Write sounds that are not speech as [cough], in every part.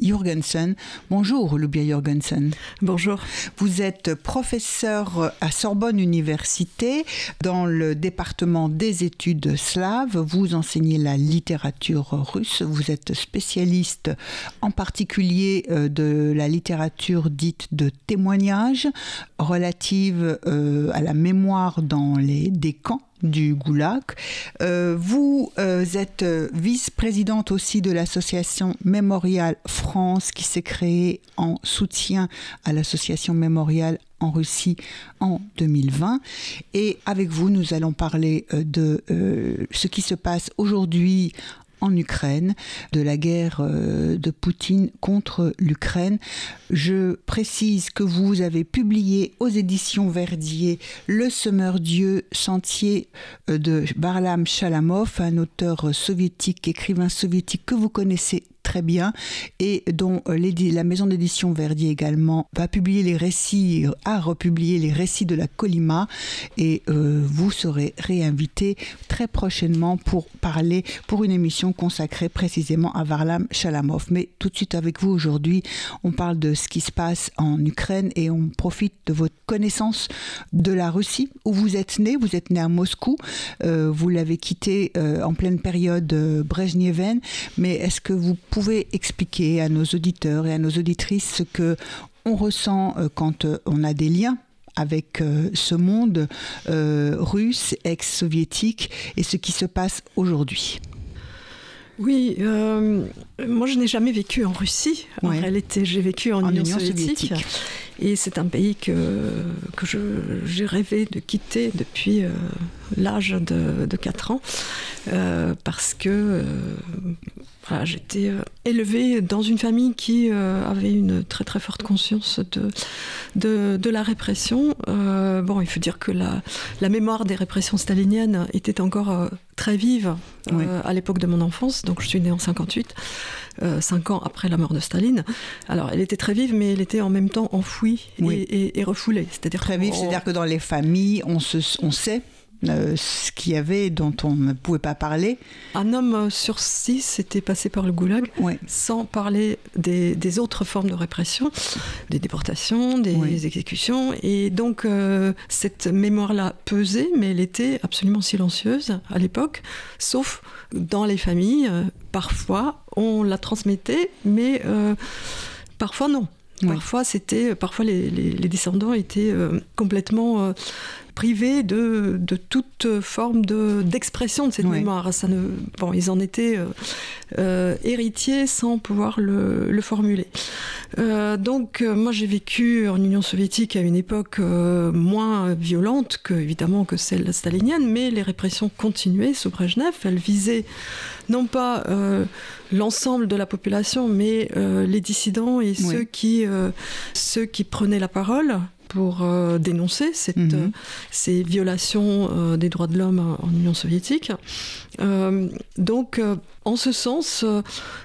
Jurgensen. Bonjour, Lubia Jurgensen. Bonjour. Vous êtes professeur à Sorbonne Université dans le département des études slaves. Vous enseignez la littérature russe. Vous êtes spécialiste en particulier euh, de la littérature dite de témoignage relative euh, à la mémoire dans les des camps du Goulag. Euh, vous euh, êtes vice-présidente aussi de l'association Mémorial France qui s'est créée en soutien à l'association Mémorial en Russie en 2020. Et avec vous, nous allons parler de ce qui se passe aujourd'hui en Ukraine, de la guerre euh, de Poutine contre l'Ukraine. Je précise que vous avez publié aux éditions Verdier Le Semeur Dieu Sentier euh, de Barlam Chalamov, un auteur soviétique, écrivain soviétique que vous connaissez très bien et dont euh, la maison d'édition Verdier également va publier les récits, a republié les récits de la Colima et euh, vous serez réinvité très prochainement pour parler pour une émission consacrée précisément à Varlam Chalamov. Mais tout de suite avec vous aujourd'hui, on parle de ce qui se passe en Ukraine et on profite de votre connaissance de la Russie où vous êtes né? Vous êtes né à Moscou, euh, vous l'avez quitté en pleine période brejnevienne, mais est-ce que vous pouvez expliquer à nos auditeurs et à nos auditrices ce que on ressent euh, quand euh, on a des liens avec euh, ce monde russe, ex-soviétique, et ce qui se passe aujourd'hui oui, moi je n'ai jamais vécu en Russie. En réalité, j'ai vécu en, Union, soviétique. Et c'est un pays que, que j'ai rêvé de quitter depuis l'âge de, de, 4 ans, parce que j'étais euh, élevée dans une famille qui euh, avait une très très forte conscience de, de, la répression. Euh, bon, il faut dire que la, la, mémoire des répressions staliniennes était encore très vive à l'époque de mon enfance. Donc je suis née en 58, cinq ans après la mort de Staline. Alors elle était très vive, mais elle était en même temps enfouie et, et, refoulée. C'est-à-dire très vive, c'est-à-dire que dans les familles, on, se, on sait euh, ce qu'il y avait dont on ne pouvait pas parler. Un homme sur six était passé par le goulag, sans parler des, autres formes de répression, des déportations, des exécutions. Et donc, euh, cette mémoire-là pesait, mais elle était absolument silencieuse à l'époque, sauf dans les familles. Euh, parfois, on la transmettait, mais parfois non. Parfois, c'était, parfois les, descendants étaient complètement privés de, de toute forme d'expression de, cette mémoire. Ça ne, bon, ils en étaient euh, euh, héritiers sans pouvoir le, le formuler. Euh, donc, moi, j'ai vécu en Union soviétique à une époque moins violente que, évidemment, que celle stalinienne, mais les répressions continuaient sous Brejnev. Elles visaient non pas l'ensemble de la population, mais les dissidents et ceux, qui, ceux qui prenaient la parole pour euh, dénoncer cette, mhm. euh, ces violations euh, des droits de l'homme en Union soviétique. donc, en ce sens,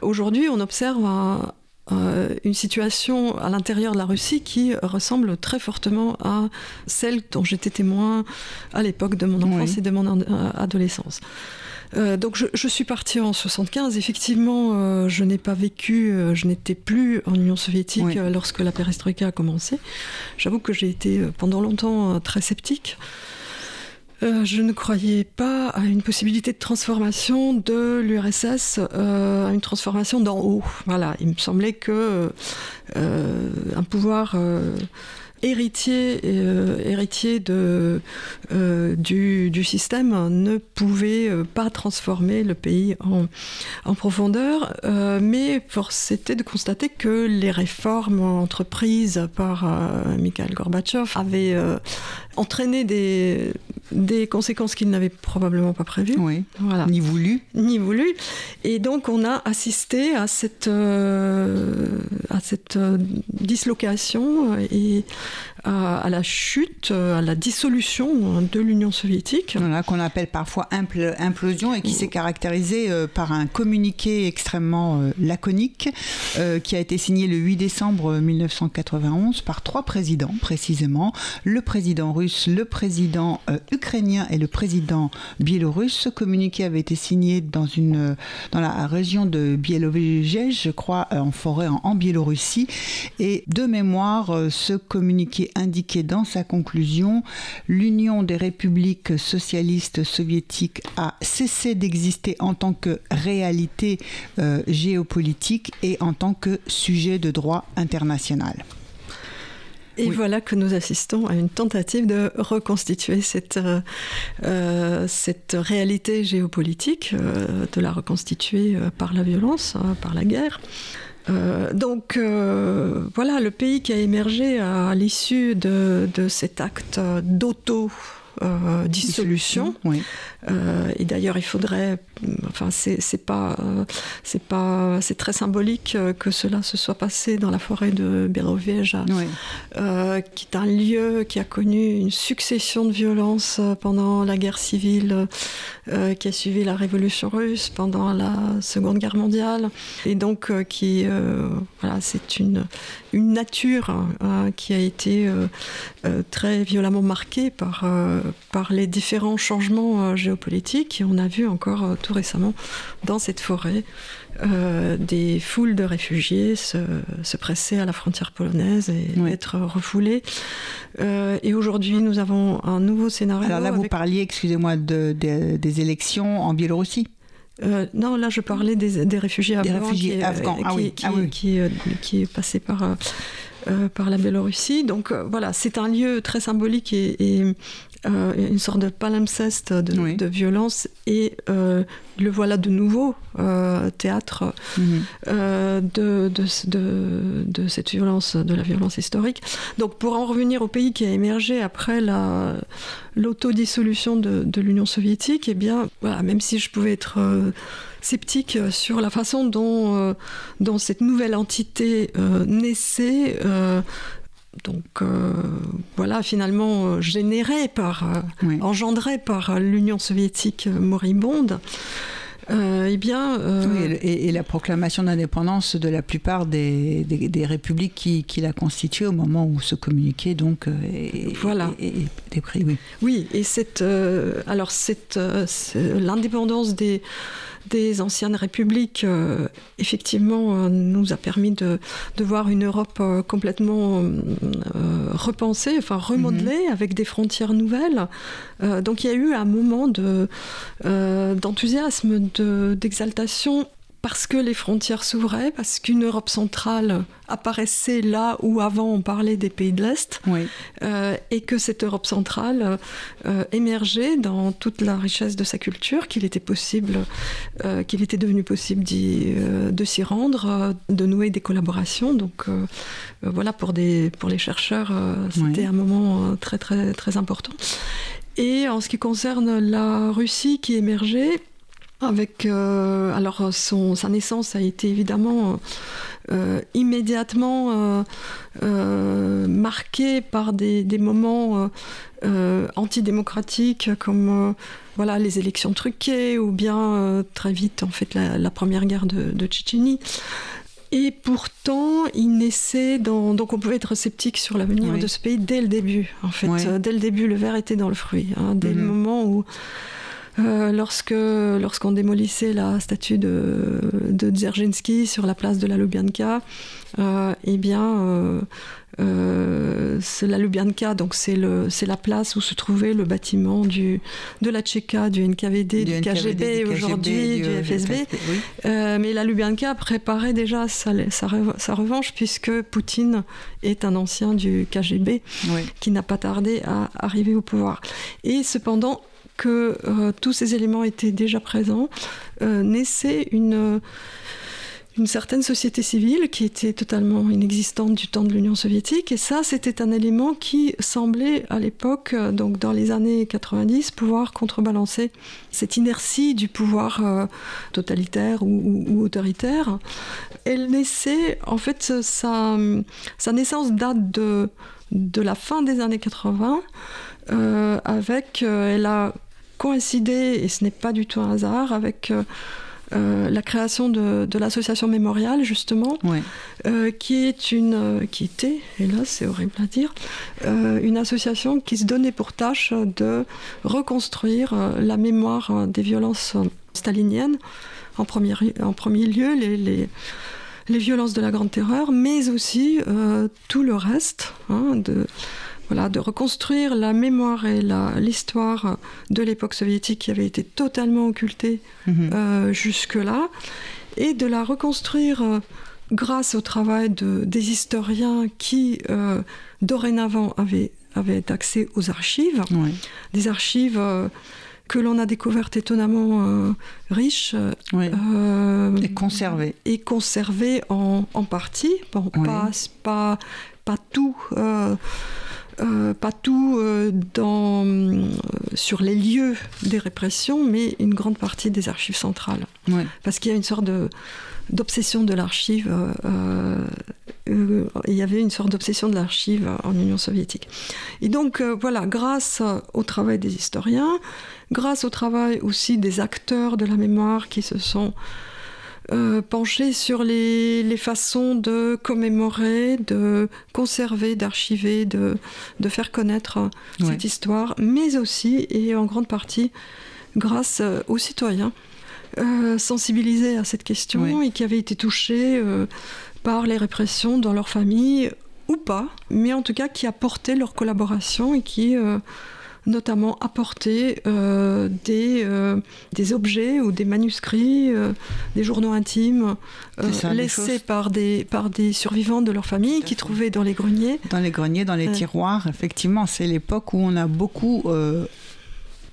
aujourd'hui, on observe une situation à l'intérieur de la Russie qui ressemble très fortement à celle dont j'étais témoin à l'époque de mon enfance et de mon adolescence. Euh, donc je, suis partie en 75. Effectivement, euh, je n'ai pas vécu, euh, je n'étais plus en Union soviétique lorsque la perestroïka a commencé. J'avoue que j'ai été pendant longtemps très sceptique. je ne croyais pas à une possibilité de transformation de l'URSS, à une transformation d'en haut. Voilà, il me semblait que un pouvoir héritier, euh, de, euh, du, du, système ne pouvait euh, pas transformer le pays en, en profondeur, mais force était de constater que les réformes entreprises par Mikhail Gorbatchev avaient entraîné des, des conséquences qu'il n'avait probablement pas prévues. Oui. Voilà. Ni voulu. Ni voulu. Et donc on a assisté à cette, à cette dislocation et à, la chute, à la dissolution de l'Union soviétique. Voilà, qu'on appelle parfois implosion et qui s'est caractérisée par un communiqué extrêmement laconique qui a été signé le 8 décembre 1991 par trois présidents précisément, le président russe, le président ukrainien et le président biélorusse. Ce communiqué avait été signé dans, une, dans la région de Biélorusse, je crois, euh, en forêt en, Biélorussie. Et de mémoire, euh, ce communiqué indiquait dans sa conclusion l'Union des républiques socialistes soviétiques a cessé d'exister en tant que réalité euh, géopolitique et en tant que sujet de droit international. Et voilà que nous assistons à une tentative de reconstituer cette, euh, euh, cette réalité géopolitique, euh, de la reconstituer par la violence, par la guerre. Donc voilà, le pays qui a émergé à l'issue de, cet acte d'auto-dissolution. Oui. Euh, et d'ailleurs, il faudrait, enfin, c'est pas, c'est pas, c'est très symbolique que cela se soit passé dans la forêt de Bérovieja, euh, qui est un lieu qui a connu une succession de violences pendant la guerre civile euh, qui a suivi la révolution russe, pendant la Seconde Guerre mondiale, et donc qui, voilà, c'est une une nature hein, qui a été très violemment marquée par par les différents changements géopolitique. Et on a vu encore euh, tout récemment dans cette forêt euh, des foules de réfugiés se, presser à la frontière polonaise et être refoulés. Euh, et aujourd'hui, nous avons un nouveau scénario. Alors là, vous parliez, excusez-moi, de, des élections en Biélorussie non, là je parlais des, réfugiés afghans, qui, qui, est passé par, par la Biélorussie. Donc voilà, c'est un lieu très symbolique et, euh, une sorte de palimpseste de, de violence et euh, le voilà de nouveau euh, théâtre mhm. de, de, de, cette violence, de la violence historique. Donc pour en revenir au pays qui a émergé après l'autodissolution de, de l'Union soviétique, et eh bien, voilà, même si je pouvais être sceptique sur la façon dont, dont cette nouvelle entité naissait, donc euh, voilà, finalement euh, généré par, euh, engendré par l'Union soviétique moribonde. eh bien, et, la proclamation d'indépendance de la plupart des, des, républiques qui, qui l'a constituée au moment où ce communiqué donc est, voilà. pris. Oui. oui, et cette, alors cette, l'indépendance des des anciennes républiques, euh, effectivement, euh, nous a permis de, de voir une Europe euh, complètement repensée, enfin remodelée, mhm. avec des frontières nouvelles. donc il y a eu un moment d'enthousiasme, d'exaltation parce que les frontières s'ouvraient, parce qu'une Europe centrale apparaissait là où avant on parlait des pays de l'Est, euh, et que cette Europe centrale euh, émergeait dans toute la richesse de sa culture, qu'il était possible, euh, qu'il était devenu possible de s'y rendre, de nouer des collaborations. Donc voilà, pour, des, pour les chercheurs, c'était un moment très très très important. Et en ce qui concerne la Russie qui émergeait, avec, euh, alors son, sa naissance a été évidemment euh, immédiatement euh, marquée par des, des moments antidémocratiques comme voilà les élections truquées ou bien très vite en fait la, première guerre de, de Tchétchénie. Et pourtant, il naissait dans... Donc on pouvait être sceptique sur l'avenir de ce pays dès le début. En fait, dès le début, le verre était dans le fruit. Hein, dès le mhm. moment où euh, lorsque lorsqu'on démolissait la statue de, de Dzerzhinsky sur la place de la Lubyanka, euh, eh bien, euh, c'est la Lubyanka, donc c'est le c'est la place où se trouvait le bâtiment du de la Tchéka, du NKVD, du, KGB, aujourd'hui, du, FSB. mais la Lubyanka préparait déjà sa, sa, revanche puisque Poutine est un ancien du KGB qui n'a pas tardé à arriver au pouvoir. Et cependant, que euh, tous ces éléments étaient déjà présents, euh, naissait une, une certaine société civile qui était totalement inexistante du temps de l'Union soviétique. Et ça, c'était un élément qui semblait à l'époque, donc dans les années 90, pouvoir contrebalancer cette inertie du pouvoir euh, totalitaire ou, autoritaire. Elle naissait, en fait, sa, sa naissance date de, de la fin des années 80, euh, avec, euh, elle a coïncidé, et ce n'est pas du tout un hasard, avec euh, la création de, l'association mémoriale justement, euh, qui est une, euh, qui était, et là c'est horrible à dire, une association qui se donnait pour tâche de reconstruire la mémoire des violences staliniennes, en premier, en premier lieu les, les, violences de la Grande Terreur, mais aussi tout le reste hein, de voilà, de reconstruire la mémoire et l'histoire de l'époque soviétique qui avait été totalement occultée mhm. euh, jusque-là, et de la reconstruire euh, grâce au travail de, des historiens qui, euh, dorénavant, avaient, avaient, accès aux archives, des archives que l'on a découvertes étonnamment riches. et conservées. Et conservées en, en partie, bon, pas, pas, pas tout euh, pas tout euh, dans, euh, sur les lieux des répressions, mais une grande partie des archives centrales. Parce qu'il y a une sorte de, d'obsession de l'archive. il y avait une sorte d'obsession de l'archive en Union soviétique. Et donc, voilà, grâce au travail des historiens, grâce au travail aussi des acteurs de la mémoire qui se sont euh, pencher sur les, façons de commémorer, de conserver, d'archiver, de, de, faire connaître cette histoire, mais aussi et en grande partie grâce euh, aux citoyens euh, sensibilisés à cette question et qui avaient été touchés par les répressions dans leur famille ou pas, mais en tout cas qui apportaient leur collaboration et qui notamment apporter euh, des, euh, des objets ou des manuscrits, euh, des journaux intimes laissés par des, par des survivants de leur famille qui trouvaient dans les greniers. Dans les greniers, dans les tiroirs, effectivement, c'est l'époque où on a beaucoup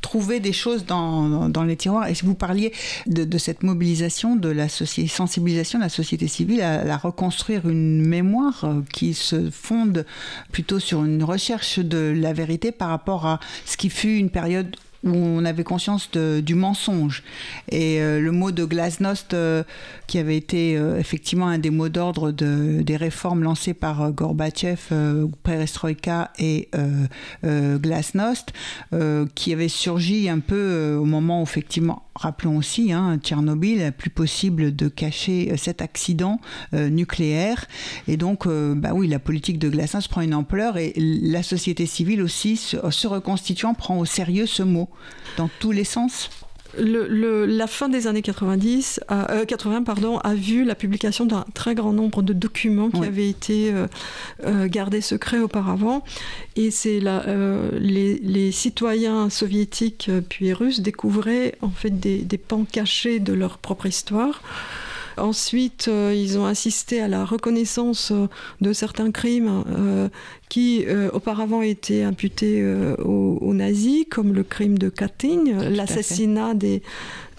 trouver des choses dans, les tiroirs. Et si vous parliez de, de cette mobilisation, de la sensibilisation de la société civile à, à, reconstruire une mémoire euh, qui se fonde plutôt sur une recherche de la vérité par rapport à ce qui fut une période où on avait conscience du mensonge. Et euh, le mot de glasnost, euh, qui avait été euh, effectivement un des mots d'ordre de, des réformes lancées par Gorbatchev, Perestroïka et glasnost, qui avait surgi un peu au moment où effectivement rappelons aussi, hein, Tchernobyl, plus possible de cacher cet accident nucléaire. Et donc, bah oui, la politique de glasnost prend une ampleur et la société civile aussi, se reconstituant, prend au sérieux ce mot dans tous les sens la fin des années 90, 80 euh, pardon, a vu la publication d'un très grand nombre de documents qui avaient été euh, euh, gardés secrets auparavant. Et c'est les, les, citoyens soviétiques puis russes découvraient en fait des, des pans cachés de leur propre histoire. Ensuite, euh, ils ont assisté à la reconnaissance euh, de certains crimes euh, qui auparavant étaient imputés aux, nazis, comme le crime de Katyn, l'assassinat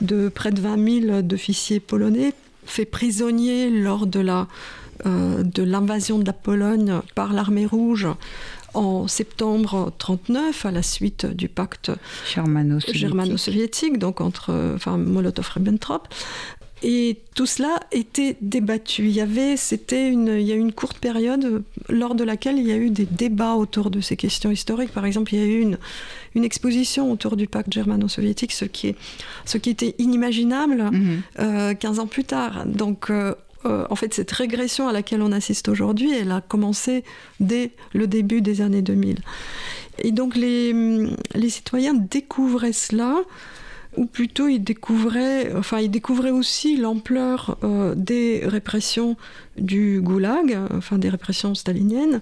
de près de 20 000 d'officiers polonais faits prisonniers lors de la de l'invasion de la Pologne par l'armée rouge en septembre 39 à la suite du pacte germano-soviétique, donc entre enfin, Molotov-Ribbentrop. Et tout cela était débattu. Il y avait, c'était une, il y a eu une courte période lors de laquelle il y a eu des débats autour de ces questions historiques. Par exemple, il y a eu une, une exposition autour du pacte germano-soviétique, ce qui est, ce qui était inimaginable 15 mhm. euh, ans plus tard. Donc, euh, euh, en fait, cette régression à laquelle on assiste aujourd'hui, elle a commencé dès le début des années 2000. Et donc, les, les citoyens découvraient cela ou plutôt il découvrait, enfin, il découvrait aussi l'ampleur euh, des répressions du goulag, enfin des répressions staliniennes.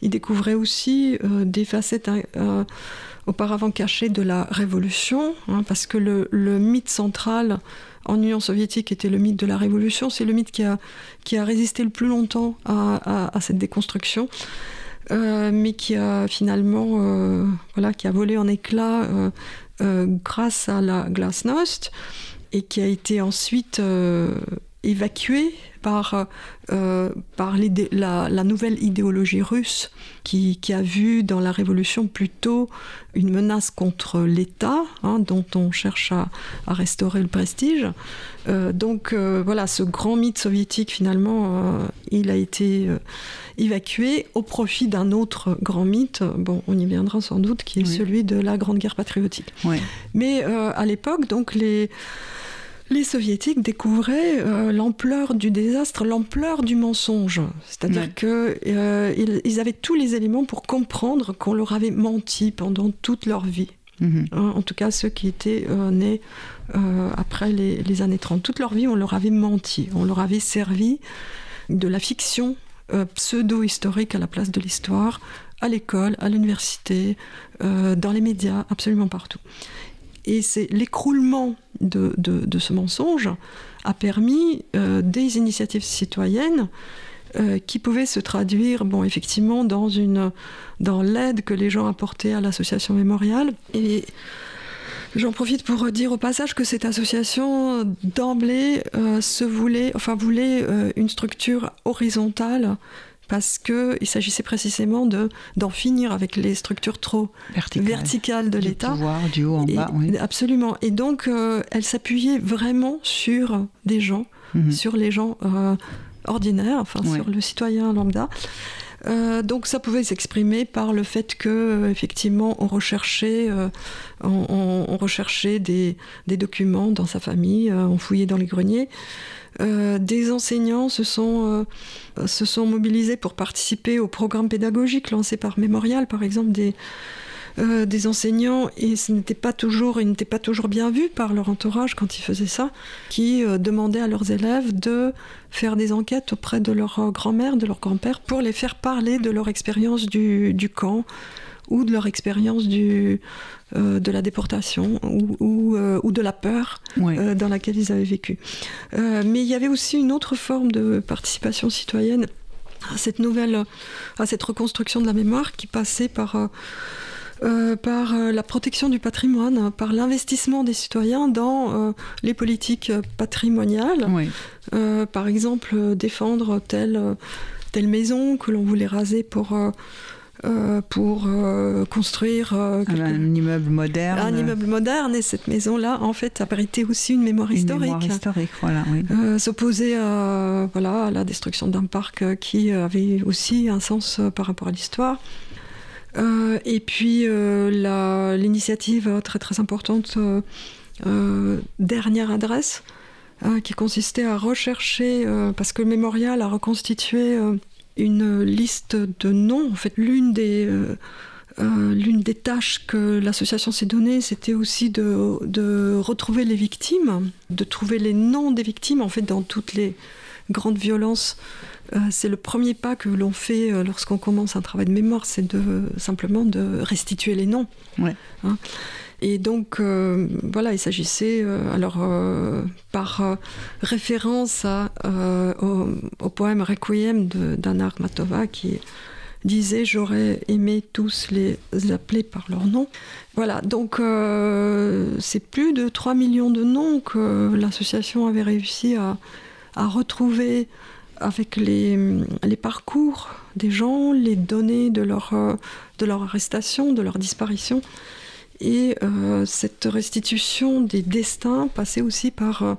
Il découvrait aussi euh, des facettes euh, auparavant cachées de la révolution, hein, parce que le, mythe central en Union soviétique était le mythe de la révolution. C'est le mythe qui a, qui a résisté le plus longtemps à, cette déconstruction. mais qui a finalement voilà, qui a volé en éclats grâce à la glasnost et qui a été ensuite euh, évacué par, euh, par la, la, nouvelle idéologie russe qui, qui, a vu dans la révolution plutôt une menace contre l'État, hein, dont on cherche à, à, restaurer le prestige. Euh, donc euh, voilà, ce grand mythe soviétique, finalement, il a été évacué au profit d'un autre grand mythe, bon, on y viendra sans doute, qui est celui de la Grande Guerre patriotique. Mais à l'époque, donc les les soviétiques découvraient euh, l'ampleur du désastre, l'ampleur du mensonge. C'est-à-dire qu'ils euh, ils avaient tous les éléments pour comprendre qu'on leur avait menti pendant toute leur vie. Mhm. Hein, en tout cas, ceux qui étaient euh, nés après les, les, années 30. Toute leur vie, on leur avait menti. On leur avait servi de la fiction pseudo-historique à la place de l'histoire, à l'école, à l'université, dans les médias, absolument partout. Et c'est l'écroulement de, ce mensonge a permis euh, des initiatives citoyennes euh, qui pouvaient se traduire, bon, effectivement, dans, l'aide que les gens apportaient à l'association mémoriale. Et j'en profite pour dire au passage que cette association, d'emblée, euh, se voulait, enfin, voulait une structure horizontale parce qu'il s'agissait précisément d'en finir avec les structures trop verticales de l'État. du haut en bas, oui. Absolument. Et donc, euh, elle s'appuyait vraiment sur des gens, mhm. sur les gens euh, ordinaires, enfin sur le citoyen lambda. Euh, donc ça pouvait s'exprimer par le fait que effectivement on recherchait, on, recherchait des, des, documents dans sa famille, on fouillait dans les greniers. Euh, des enseignants se sont, euh, se sont mobilisés pour participer au programme pédagogique lancé par Mémorial, par exemple, des, euh, des enseignants, et ce n'était pas toujours, ils n'étaient pas toujours bien vus par leur entourage quand ils faisaient ça, qui demandaient à leurs élèves de faire des enquêtes auprès de leur grand-mère, de leur grand-père, pour les faire parler de leur expérience du camp ou de leur expérience du, euh, de la déportation ou, euh, ou, de la peur euh, dans laquelle ils avaient vécu. mais il y avait aussi une autre forme de participation citoyenne à cette nouvelle, à cette reconstruction de la mémoire qui passait par... par la protection du patrimoine, par l'investissement des citoyens dans les politiques patrimoniales. par exemple, défendre telle, telle maison que l'on voulait raser pour euh, pour euh, construire euh, un immeuble moderne. Un immeuble moderne et cette maison-là, en fait, abritait aussi une mémoire historique. Une mémoire historique, voilà. Oui. S'opposer à, voilà, à la destruction d'un parc qui avait aussi un sens par rapport à l'histoire. et puis l'initiative très très importante, dernière adresse, qui consistait à rechercher, parce que le mémorial a reconstitué une liste de noms. En fait, l'une des, euh, euh, l'une des tâches que l'association s'est donnée, c'était aussi de, de, retrouver les victimes, de trouver les noms des victimes. En fait, dans toutes les grandes violences, euh, c'est le premier pas que l'on fait lorsqu'on commence un travail de mémoire, c'est de simplement de restituer les noms. Ouais. Hein. Et donc, euh, voilà, il s'agissait, euh, alors, euh, par référence au, poème Requiem d'Anna Akhmatova qui disait J'aurais aimé tous les appeler par leur nom. Voilà, donc c'est plus de 3 millions de noms que l'association avait réussi à, retrouver avec les, parcours des gens, les données de leur arrestation, de leur disparition. Et euh, cette restitution des destins passait aussi par, euh,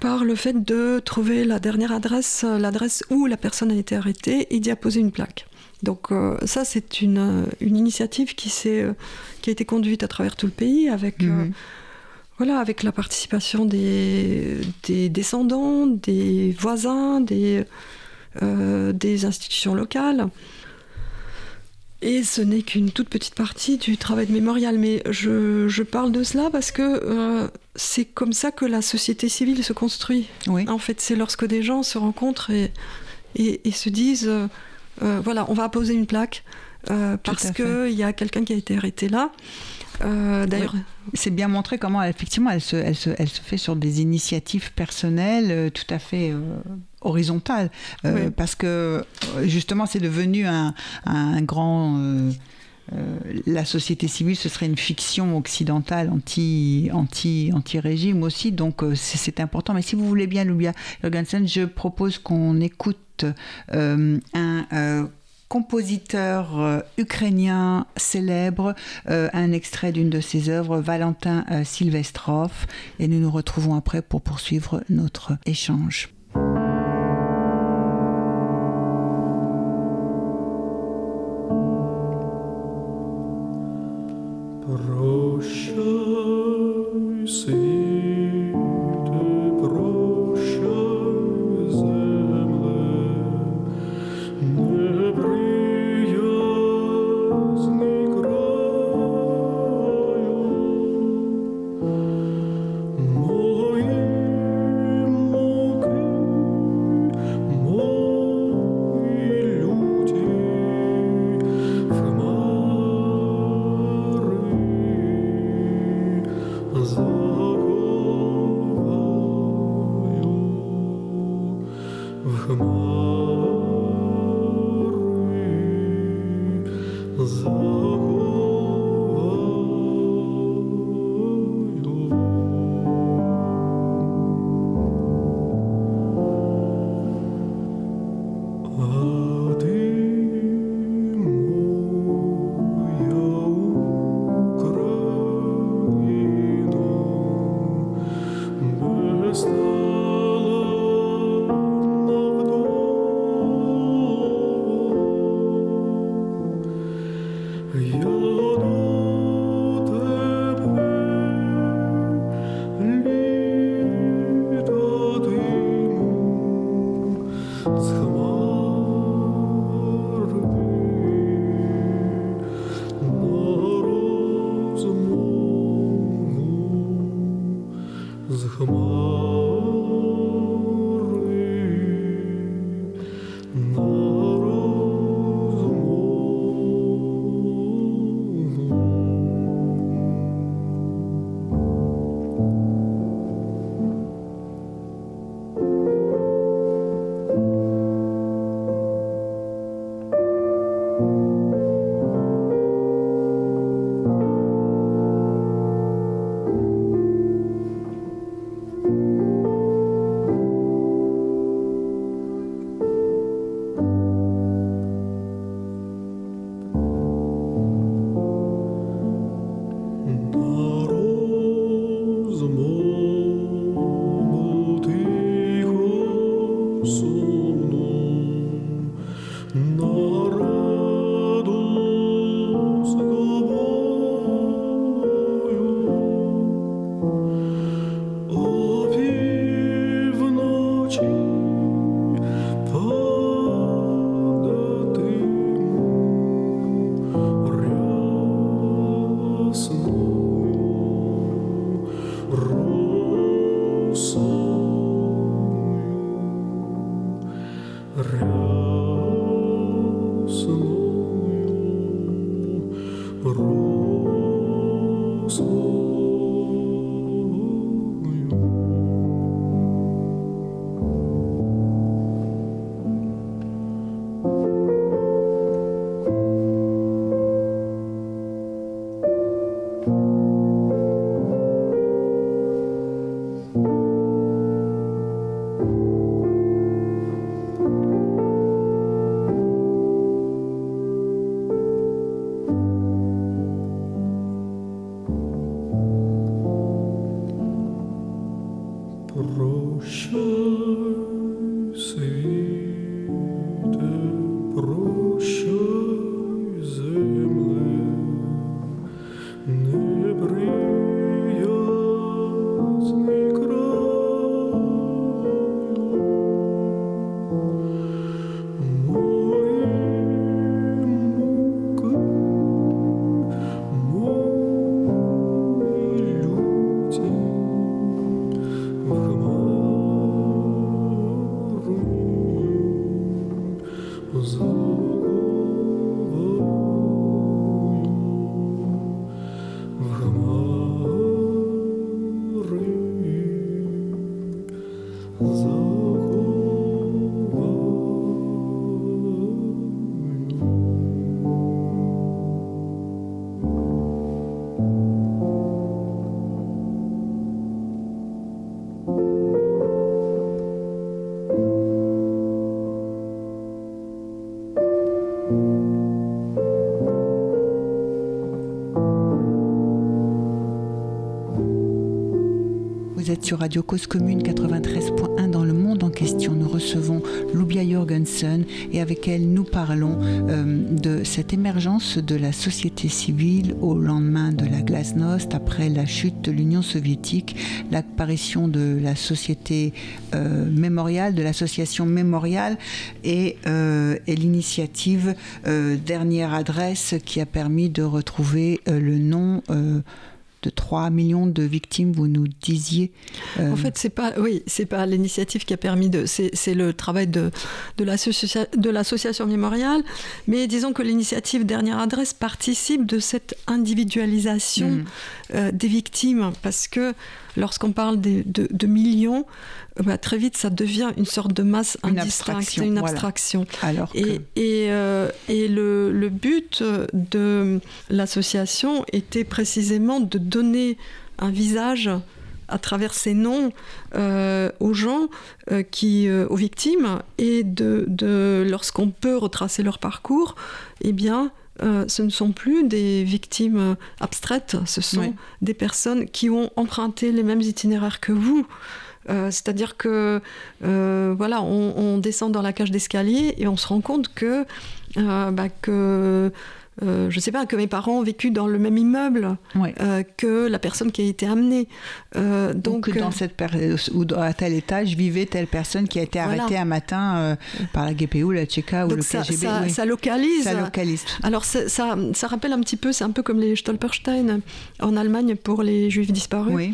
par le fait de trouver la dernière adresse, l'adresse où la personne a été arrêtée et d'y apposer une plaque. Donc euh, ça, c'est une, une, initiative qui, qui a été conduite à travers tout le pays avec... Mhm. voilà, avec la participation des, des descendants, des voisins, des, des institutions locales. Et ce n'est qu'une toute petite partie du travail de mémorial, mais je, parle de cela parce que euh, c'est comme ça que la société civile se construit. En fait, c'est lorsque des gens se rencontrent et, et, se disent, euh, euh, voilà, on va poser une plaque parce qu'il y a quelqu'un qui a été arrêté là. D'ailleurs, c'est bien montré comment effectivement elle se, elle, se, elle se, fait sur des initiatives personnelles tout à fait horizontale, euh, parce que justement c'est devenu un, un grand... Euh, la société civile, ce serait une fiction occidentale anti, anti, anti-régime aussi, donc c'est important. Mais si vous voulez bien, Lubia Jorgensen, je propose qu'on écoute un compositeur euh, ukrainien célèbre, euh, un extrait d'une de ses œuvres, Valentin euh, Silvestrov, et nous nous retrouvons après pour poursuivre notre échange. Are you? Sur Radio Cause Commune 93.1 dans le monde en question. Nous recevons Lubia Jorgensen et avec elle nous parlons euh, de cette émergence de la société civile au lendemain de la glasnost, après la chute de l'Union soviétique, l'apparition de la société euh, mémoriale, de l'association mémoriale et, euh, et l'initiative Dernière Adresse qui a permis de retrouver le nom de 3 millions de victimes, vous nous disiez. Euh, en fait, c'est pas, oui, c'est pas l'initiative qui a permis de, c'est le travail de, de l'association mémoriale, mais disons que l'initiative Dernière Adresse participe de cette individualisation mm. euh, des victimes, parce que lorsqu'on parle de, de, millions, bah, très vite ça devient une sorte de masse indistincte, une abstraction. Alors Et, et, euh, et le, le, but de l'association était précisément de donner un visage à travers ces noms euh, aux gens, qui, aux victimes, et de, de lorsqu'on peut retracer leur parcours, eh bien, euh, ce ne sont plus des victimes euh, abstraites, ce sont des personnes qui ont emprunté les mêmes itinéraires que vous. Euh, c'est-à-dire que voilà, on, descend dans la cage d'escalier et on se rend compte que, bah, que euh, je ne sais pas, que mes parents ont vécu dans le même immeuble euh, que la personne qui a été amenée. Euh, donc, dans cette période ou à tel étage vivait telle personne qui a été arrêtée un matin par la GPU, la Tchéka ou le ça, KGB. Ça, localise. Ça localise. Alors ça, ça, rappelle un petit peu, c'est un peu comme les Stolperstein en Allemagne pour les Juifs disparus.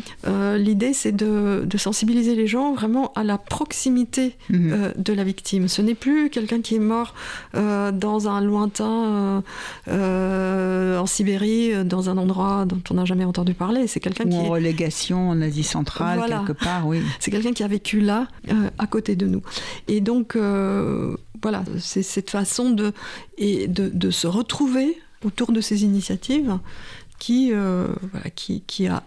L'idée, c'est de, sensibiliser les gens vraiment à la proximité mhm. de la victime. Ce n'est plus quelqu'un qui est mort dans un lointain euh, en Sibérie, euh, dans un endroit dont on n'a jamais entendu parler. C'est quelqu'un qui. En relégation en Asie centrale, quelque part, oui. C'est quelqu'un qui a vécu là, euh, à côté de nous. Et donc, voilà, c'est cette façon de, et de, se retrouver autour de ces initiatives qui, voilà, qui, qui a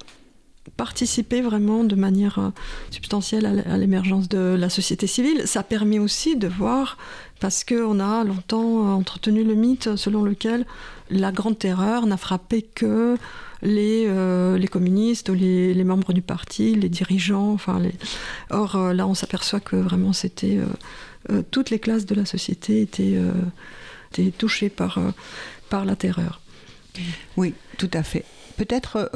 participé vraiment de manière substantielle à l'émergence de la société civile. Ça permet aussi de voir parce qu'on a longtemps entretenu le mythe selon lequel la grande terreur n'a frappé que les, euh, communistes les, membres du parti, les dirigeants. Or, euh, là, on s'aperçoit que vraiment, c'était euh, toutes les classes de la société étaient, étaient touchées par, par la terreur. Oui, tout à fait. Peut-être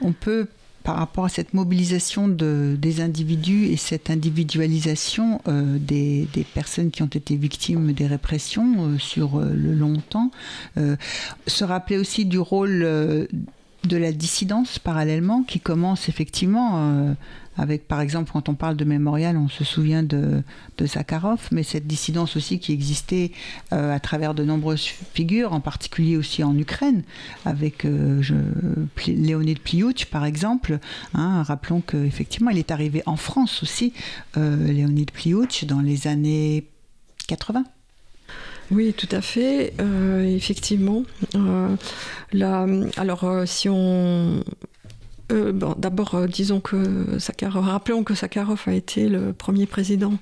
on peut par rapport à cette mobilisation de, des individus et cette individualisation euh, des, personnes qui ont été victimes des répressions euh, sur euh, le long temps, se rappeler aussi du rôle de la dissidence parallèlement qui commence effectivement avec par exemple quand on parle de mémorial, on se souvient de, de Zakharov, mais cette dissidence aussi qui existait euh, à travers de nombreuses figures, en particulier aussi en Ukraine, avec euh, je, Léonid Pliouch par exemple. Hein, rappelons qu'effectivement il est arrivé en France aussi, euh, Léonid Pliouch, dans les années 80. Oui, tout à fait. effectivement. là, alors, si on euh, bon, D'abord, euh, disons que Sakharov, rappelons que Sakharov a été le premier président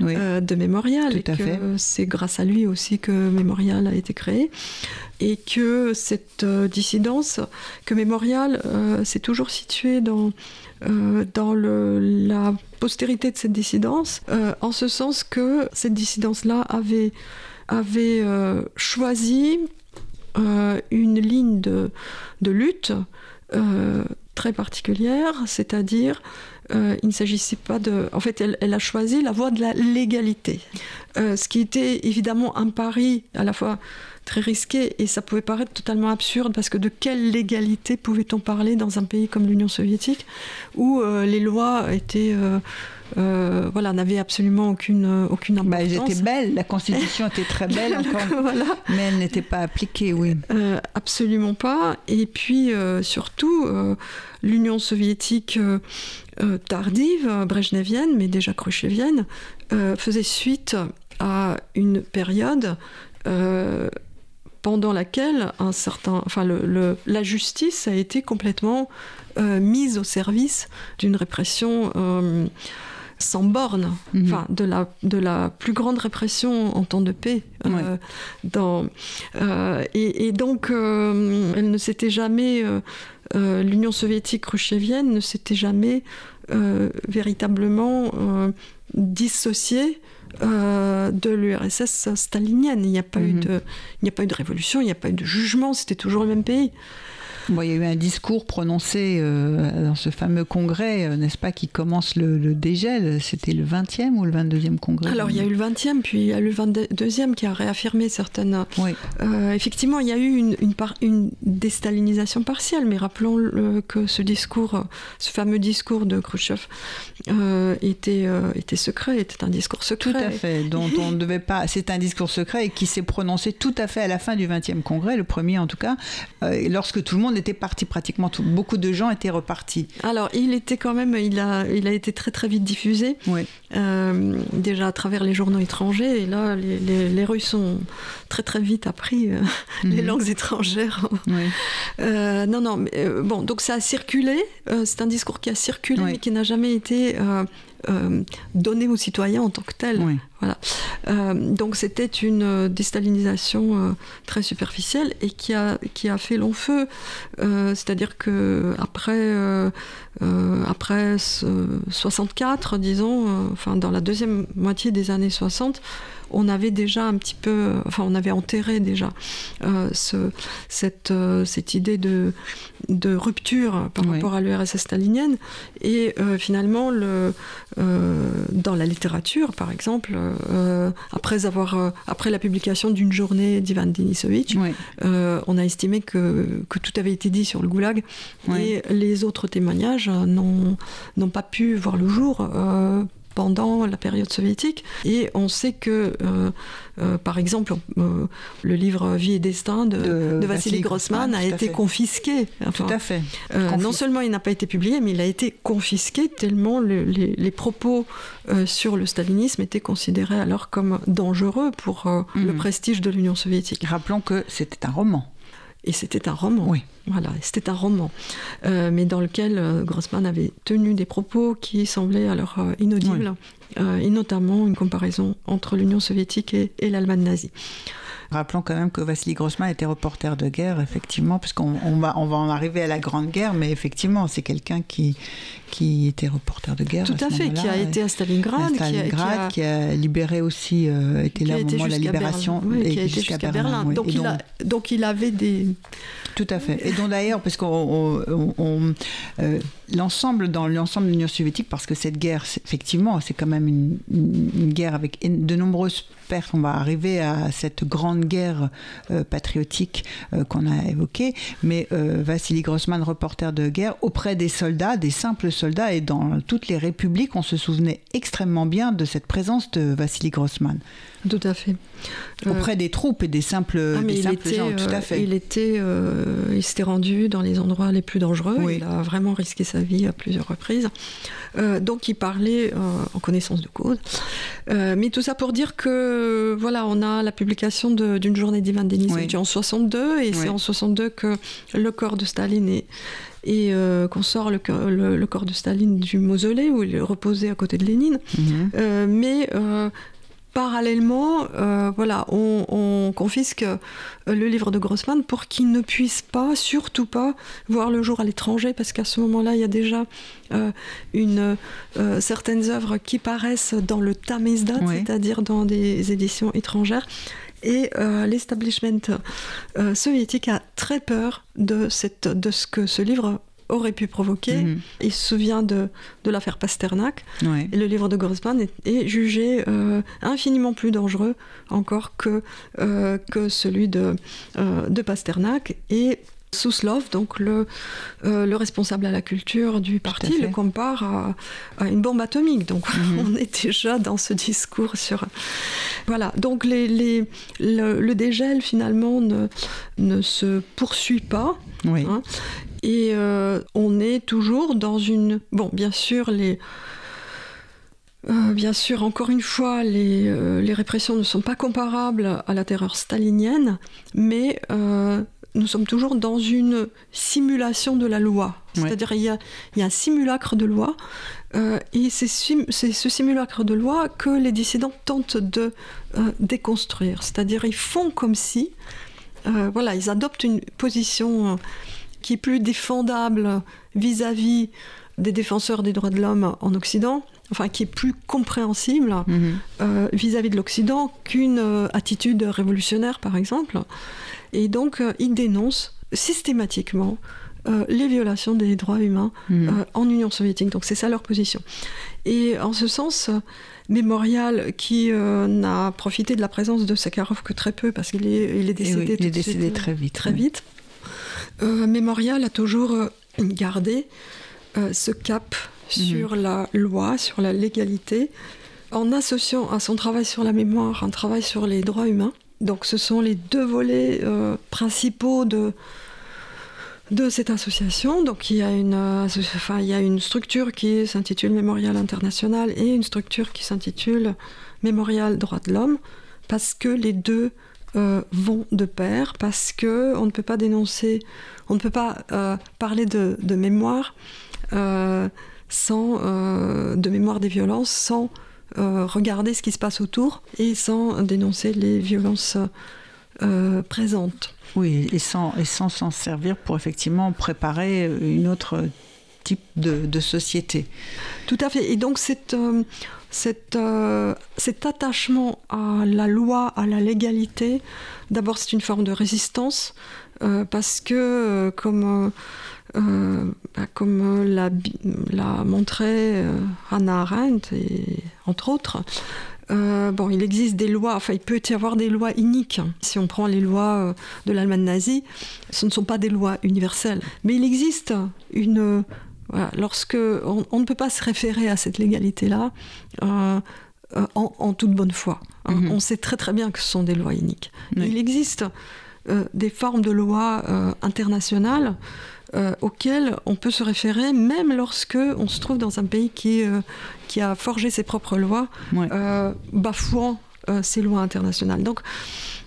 euh, de Mémorial et que c'est grâce à lui aussi que Mémorial a été créé et que cette dissidence, que Mémorial s'est toujours situé dans, dans le, la postérité de cette dissidence, en ce sens que cette dissidence-là avait, avait choisi une ligne de, de lutte très particulière, c'est-à-dire euh, il ne s'agissait pas de... En fait, elle, a choisi la voie de la légalité, euh, ce qui était évidemment un pari à la fois très risqué et ça pouvait paraître totalement absurde parce que de quelle légalité pouvait-on parler dans un pays comme l'Union soviétique où euh, les lois étaient euh, voilà, n'avait absolument aucune, aucune importance. Bah, elles étaient belles, la Constitution était très [laughs] belle encore, [laughs] mais elle n'était pas appliquée, oui. Euh, absolument pas. Et puis, euh, surtout, l'Union soviétique tardive, brejnevienne, mais déjà khrushchevienne, faisait suite à une période pendant laquelle un certain, enfin le, la justice a été complètement mise au service d'une répression sans borne, mhm. enfin de la, de la plus grande répression en temps de paix. Euh, dans, euh, et, donc, elle ne s'était jamais, l'Union soviétique khrushchevienne ne s'était jamais véritablement dissociée de l'URSS stalinienne. Il n'y a, pas eu mhm. de, il n'y a pas eu de révolution, il n'y a pas eu de jugement, c'était toujours le même pays il y a eu un discours prononcé euh, dans ce fameux congrès, euh, n'est-ce pas, qui commence le, dégel. C'était le 20e ou le 22e congrès? Alors, il y a eu le 20e, puis il y a eu le 22e qui a réaffirmé certaines. Oui. Euh, effectivement, il y a eu une, une, une déstalinisation partielle, mais rappelons que ce discours, ce fameux discours de Khrushchev, était, était secret, était un discours secret. Tout à fait, dont on ne devait pas. C'est un discours secret et qui s'est prononcé tout à fait à la fin du 20e congrès, le premier en tout cas, lorsque tout le monde était parti pratiquement, tout, beaucoup de gens étaient repartis. Alors, il était quand même, il a, il a été très très vite diffusé, oui. Euh, déjà à travers les journaux étrangers, et là, les, les, Russes ont très très vite appris euh, [laughs] les mhm. langues étrangères. Oui. Euh, non, non, mais bon, donc ça a circulé, c'est un discours qui a circulé, mais qui n'a jamais été euh, donné aux citoyens en tant que tel. Voilà. Euh, donc c'était une euh, déstalinisation très superficielle et qui a, qui a fait long feu. C'est-à-dire que après, après 64, disons, enfin dans la deuxième moitié des années 60, on avait déjà un petit peu, enfin on avait enterré déjà euh, ce, cette, euh, cette idée de, de rupture par rapport à l'URSS stalinienne. Et euh, finalement, le, dans la littérature, par exemple, après, avoir, après la publication d'une journée d'Ivan Denisovitch, on a estimé que, que, tout avait été dit sur le goulag. Et les autres témoignages n'ont pas pu voir le jour pendant la période soviétique. Et on sait que, euh, euh, par exemple, euh, le livre Vie et Destin de, Vassili Grossman a été confisqué. tout à fait. non seulement il n'a pas été publié, mais il a été confisqué tellement les, propos sur le stalinisme étaient considérés alors comme dangereux pour le mhm. prestige de l'Union soviétique. Rappelons que c'était un roman. Et c'était un roman. Oui. Voilà, c'était un roman, euh, mais dans lequel euh, Grossman avait tenu des propos qui semblaient alors euh, inaudibles, et notamment une comparaison entre l'Union soviétique et, et l'Allemagne nazie. Rappelons quand même que Vassili Grossman était reporter de guerre, effectivement, puisqu'on on va, on va en arriver à la Grande Guerre, mais effectivement, c'est quelqu'un qui, qui était reporter de guerre. Tout à, fait, qui a été à Stalingrad. Stalingrad, qui a, libéré aussi, euh, était là au moment de la libération. et qui a été jusqu'à Berlin. Donc, il a, donc il avait des... Tout à fait. Et donc d'ailleurs, parce qu'on euh, l'ensemble dans l'ensemble de l'Union soviétique, parce que cette guerre, effectivement, c'est quand même une, une, guerre avec de nombreuses pertes. On va arriver à cette grande guerre euh, patriotique euh, qu'on a évoquée. Mais euh, Vassili Grossman, reporter de guerre, auprès des soldats, des simples soldats, et dans toutes les républiques, on se souvenait extrêmement bien de cette présence de Vassili Grossman. Tout à fait. Auprès des troupes et des simples, ah, des simples gens, tout à fait. Il était, il s'était rendu dans les endroits les plus dangereux. Il a vraiment risqué sa vie à plusieurs reprises. Euh, donc il parlait euh, en connaissance de cause. Euh, mais tout ça pour dire que voilà, on a la publication d'une journée d'Ivan Denisovitch en 62 et c'est en 62 que le corps de Staline est et qu'on sort le, corps de Staline du mausolée où il est reposé à côté de Lénine. Mhm. mais parallèlement, euh, voilà, on, confisque euh, le livre de Grossman pour qu'il ne puisse pas, surtout pas, voir le jour à l'étranger, parce qu'à ce moment-là, il y a déjà euh, une, certaines œuvres qui paraissent dans le Tamizdat, c'est-à-dire dans des éditions étrangères. Et l'establishment soviétique a très peur de, cette, de ce que ce livre aurait pu provoquer. Mhm. Il se souvient de, de l'affaire Pasternak. Et le livre de Grossman est, jugé euh, infiniment plus dangereux encore que, euh, que celui de, euh, de Pasternak. Et Souslov, donc le, le responsable à la culture du parti, le compare à, une bombe atomique. Donc mhm. [laughs] on est déjà dans ce discours sur... Voilà, donc les, les, le, dégel finalement ne, ne se poursuit pas. Oui. Hein. Et euh, on est toujours dans une... Bon, bien sûr, les... Euh, bien sûr, encore une fois, les, euh, les, répressions ne sont pas comparables à la terreur stalinienne, mais nous sommes toujours dans une simulation de la loi. C'est-à-dire il y, a, il y, a, un simulacre de loi, et c'est ce simulacre de loi que les dissidents tentent de déconstruire. C'est-à-dire ils font comme si, voilà, ils adoptent une position qui est plus défendable vis-à-vis des défenseurs des droits de l'homme en Occident, enfin qui est plus compréhensible mhm. vis-à-vis -vis de l'Occident qu'une attitude révolutionnaire, par exemple. Et donc, euh, il dénonce systématiquement euh, les violations des droits humains euh, en Union soviétique. Donc c'est ça leur position. Et en ce sens, Mémorial, qui n'a profité de la présence de Sakharov que très peu, parce qu'il est, il est décédé, il est décédé très vite. Très vite. Mémorial a toujours gardé ce cap hmm. sur la loi, sur la légalité, en associant à son travail sur la mémoire un travail sur les droits humains. Donc ce sont les deux volets euh, principaux de, de cette association. Donc il y a une, euh, enfin, il y a une structure qui s'intitule Mémorial International et une structure qui s'intitule Mémorial Droits de l'Homme, parce que les deux euh, vont de pair, parce que on ne peut pas dénoncer, on ne peut pas parler de, mémoire sans de mémoire des violences sans euh, regarder ce qui se passe autour et sans dénoncer les violences euh, présentes. Oui, et sans et sans s'en servir pour effectivement préparer une autre type de, société. Tout à fait. Et donc cette, euh, cet attachement à la loi, à la légalité, d'abord c'est une forme de résistance parce que comme euh, bah, comme l'a montré euh, Hannah Arendt, et, entre autres, euh, bon, il existe des lois, enfin, il peut y avoir des lois iniques. Si on prend les lois de l'Allemagne nazie, ce ne sont pas des lois universelles. Mais il existe une. Voilà, lorsque. On, ne peut pas se référer à cette légalité-là en, toute bonne foi. Hein. Mhm. On sait très très bien que ce sont des lois iniques. Il existe des formes de lois internationales euh, auquel on peut se référer même lorsque on se trouve dans un pays qui, euh, qui a forgé ses propres lois, euh, bafouant ces lois internationales. Donc,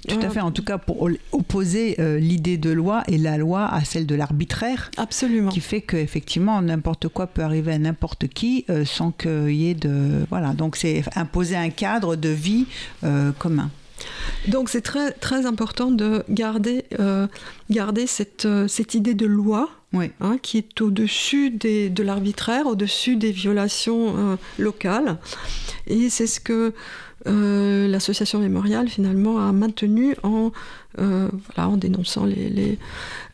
tout à fait, en tout cas pour opposer l'idée de loi et la loi à celle de l'arbitraire. Absolument. Qui fait qu'effectivement n'importe quoi peut arriver à n'importe qui sans qu'il y ait de... Voilà, donc c'est imposer un cadre de vie commun. Donc c'est très, très important de garder, euh, garder cette, euh, cette idée de loi hein, qui est au-dessus de l'arbitraire, au-dessus des violations euh, locales. Et c'est ce que l'association mémoriale finalement a maintenu en, voilà, en dénonçant les, les,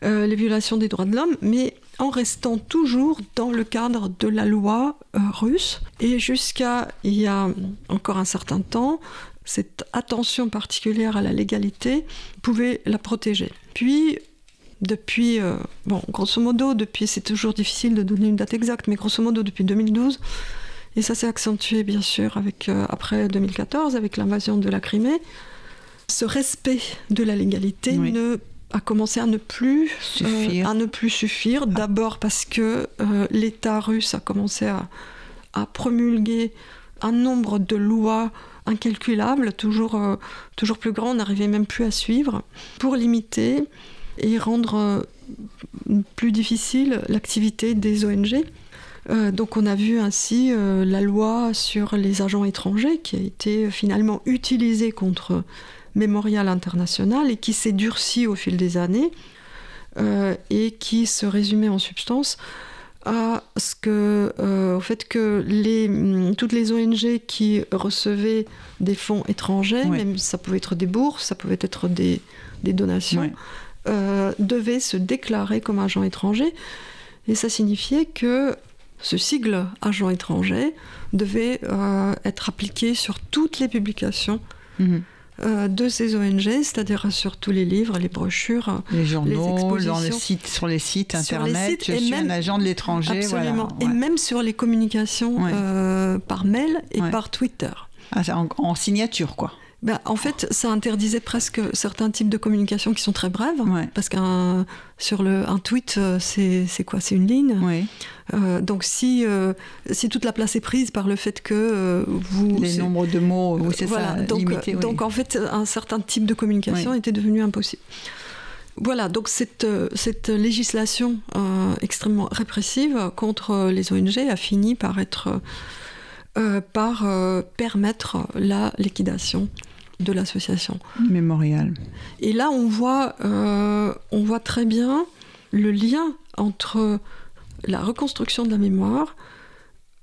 les, violations des droits de l'homme, mais en restant toujours dans le cadre de la loi russe. Et jusqu'à il y a encore un certain temps, cette attention particulière à la légalité pouvait la protéger. Puis, depuis, euh, bon, grosso modo, depuis, c'est toujours difficile de donner une date exacte, mais grosso modo, depuis 2012, et ça s'est accentué bien sûr avec, euh, après 2014, avec l'invasion de la Crimée, ce respect de la légalité ne, a commencé à ne plus suffire. Euh, à ne plus suffire. D'abord parce que l'État russe a commencé à, à promulguer un nombre de lois incalculable, toujours, euh, toujours plus grand, on n'arrivait même plus à suivre, pour limiter et rendre euh, plus difficile l'activité des ONG. Euh, donc on a vu ainsi la loi sur les agents étrangers qui a été finalement utilisée contre Mémorial International et qui s'est durcie au fil des années et qui se résumait en substance à ce que, euh, au fait que les, mm, toutes les ONG qui recevaient des fonds étrangers, même ça pouvait être des bourses, ça pouvait être des, des donations, euh, devaient se déclarer comme agents étrangers. Et ça signifiait que ce sigle agent étranger devait euh, être appliqué sur toutes les publications. Mhm. Euh, de ces ONG, c'est-à-dire sur tous les livres, les brochures, les journaux, les le site, sur les sites internet. je suis un agent de l'étranger. Absolument. Et même sur les communications euh, par mail et par Twitter. Ah, en, signature, quoi. Ben, en fait, ça interdisait presque certains types de communication qui sont très brèves, parce qu'un sur le un tweet, euh, c'est quoi? C'est une ligne. Euh, donc si euh, si toute la place est prise par le fait que vous les nombres de mots, c'est ça, donc, donc en fait, un certain type de communication était devenu impossible. voilà, donc cette, cette législation extrêmement répressive contre les ONG a fini par être par permettre la liquidation de l'association. Mémorial. Et là, on voit, on voit très bien le lien entre la reconstruction de la mémoire,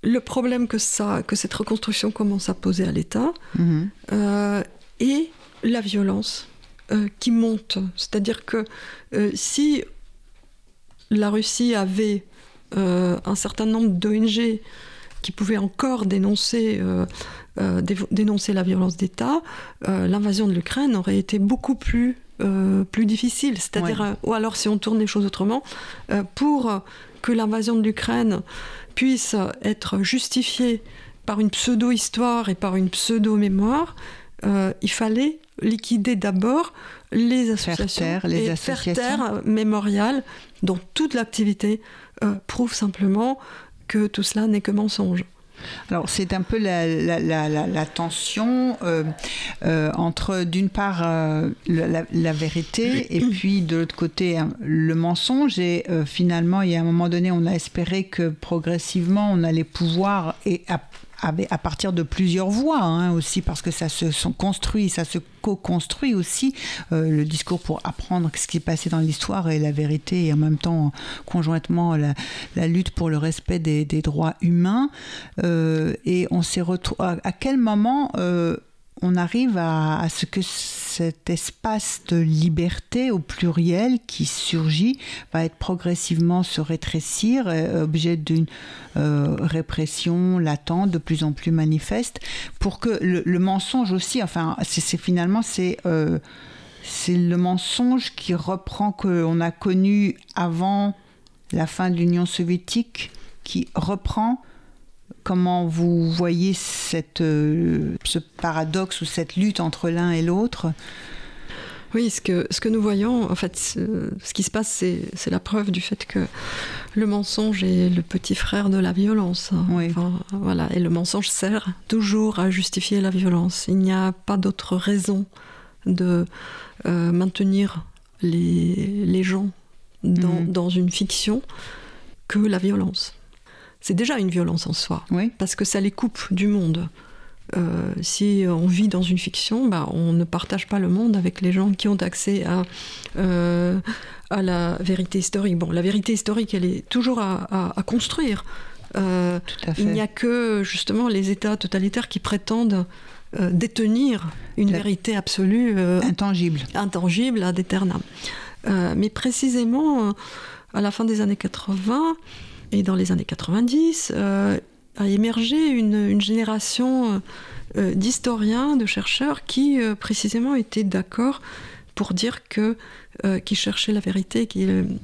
le problème que, ça, que cette reconstruction commence à poser à l'État, mhm. euh, et la violence euh, qui monte. C'est-à-dire que euh, si la Russie avait un certain nombre d'ONG qui pouvaient encore dénoncer, dénoncer la violence d'État, l'invasion de l'Ukraine aurait été beaucoup plus plus difficile. C'est-à-dire, ou alors si on tourne les choses autrement, pour que l'invasion de l'Ukraine puisse être justifiée par une pseudo-histoire et par une pseudo-mémoire, euh, il fallait liquider d'abord les associations faire taire, les et associations. faire taire Mémorial, dont toute l'activité euh, prouve simplement que tout cela n'est que mensonge. Alors c'est un peu la, tension euh, euh, entre d'une part euh, la, vérité et [coughs] puis de l'autre côté hein, le mensonge. Et finalement il y a un moment donné on a espéré que progressivement on allait pouvoir et à partir de plusieurs voix hein, aussi, parce que ça se construit, ça se co-construit aussi, euh, le discours pour apprendre ce qui est passé dans l'histoire et la vérité, et en même temps, conjointement, la, lutte pour le respect des, droits humains. Euh, et on s'est retrouvé. À, quel moment euh, on arrive à, ce que cet espace de liberté au pluriel qui surgit va être progressivement se rétrécir, euh, objet d'une euh, répression latente de plus en plus manifeste, pour que le, mensonge aussi, enfin, c'est finalement c'est euh, c'est le mensonge qui reprend que on a connu avant la fin de l'Union soviétique, qui reprend comment vous voyez cette, euh, ce paradoxe ou cette lutte entre l'un et l'autre? Oui, ce que, ce que nous voyons, en fait, ce, qui se passe, c'est la preuve du fait que le mensonge est le petit frère de la violence. voilà, et le mensonge sert toujours à justifier la violence. Il n'y a pas d'autre raison de euh, maintenir les, les gens dans, mhm. dans une fiction que la violence c'est déjà une violence en soi, parce que ça les coupe du monde. Euh, si on vit dans une fiction, bah, on ne partage pas le monde avec les gens qui ont accès à, euh, à la vérité historique. Bon, la vérité historique, elle est toujours à, construire. Euh, il n'y a que justement les États totalitaires qui prétendent détenir une vérité absolue, intangible, intangible ad aeternam. mais précisément, à la fin des années 80, et dans les années 90, euh, a émergé une, génération euh, euh, d'historiens, de chercheurs qui précisément étaient d'accord pour dire que qui cherchaient la vérité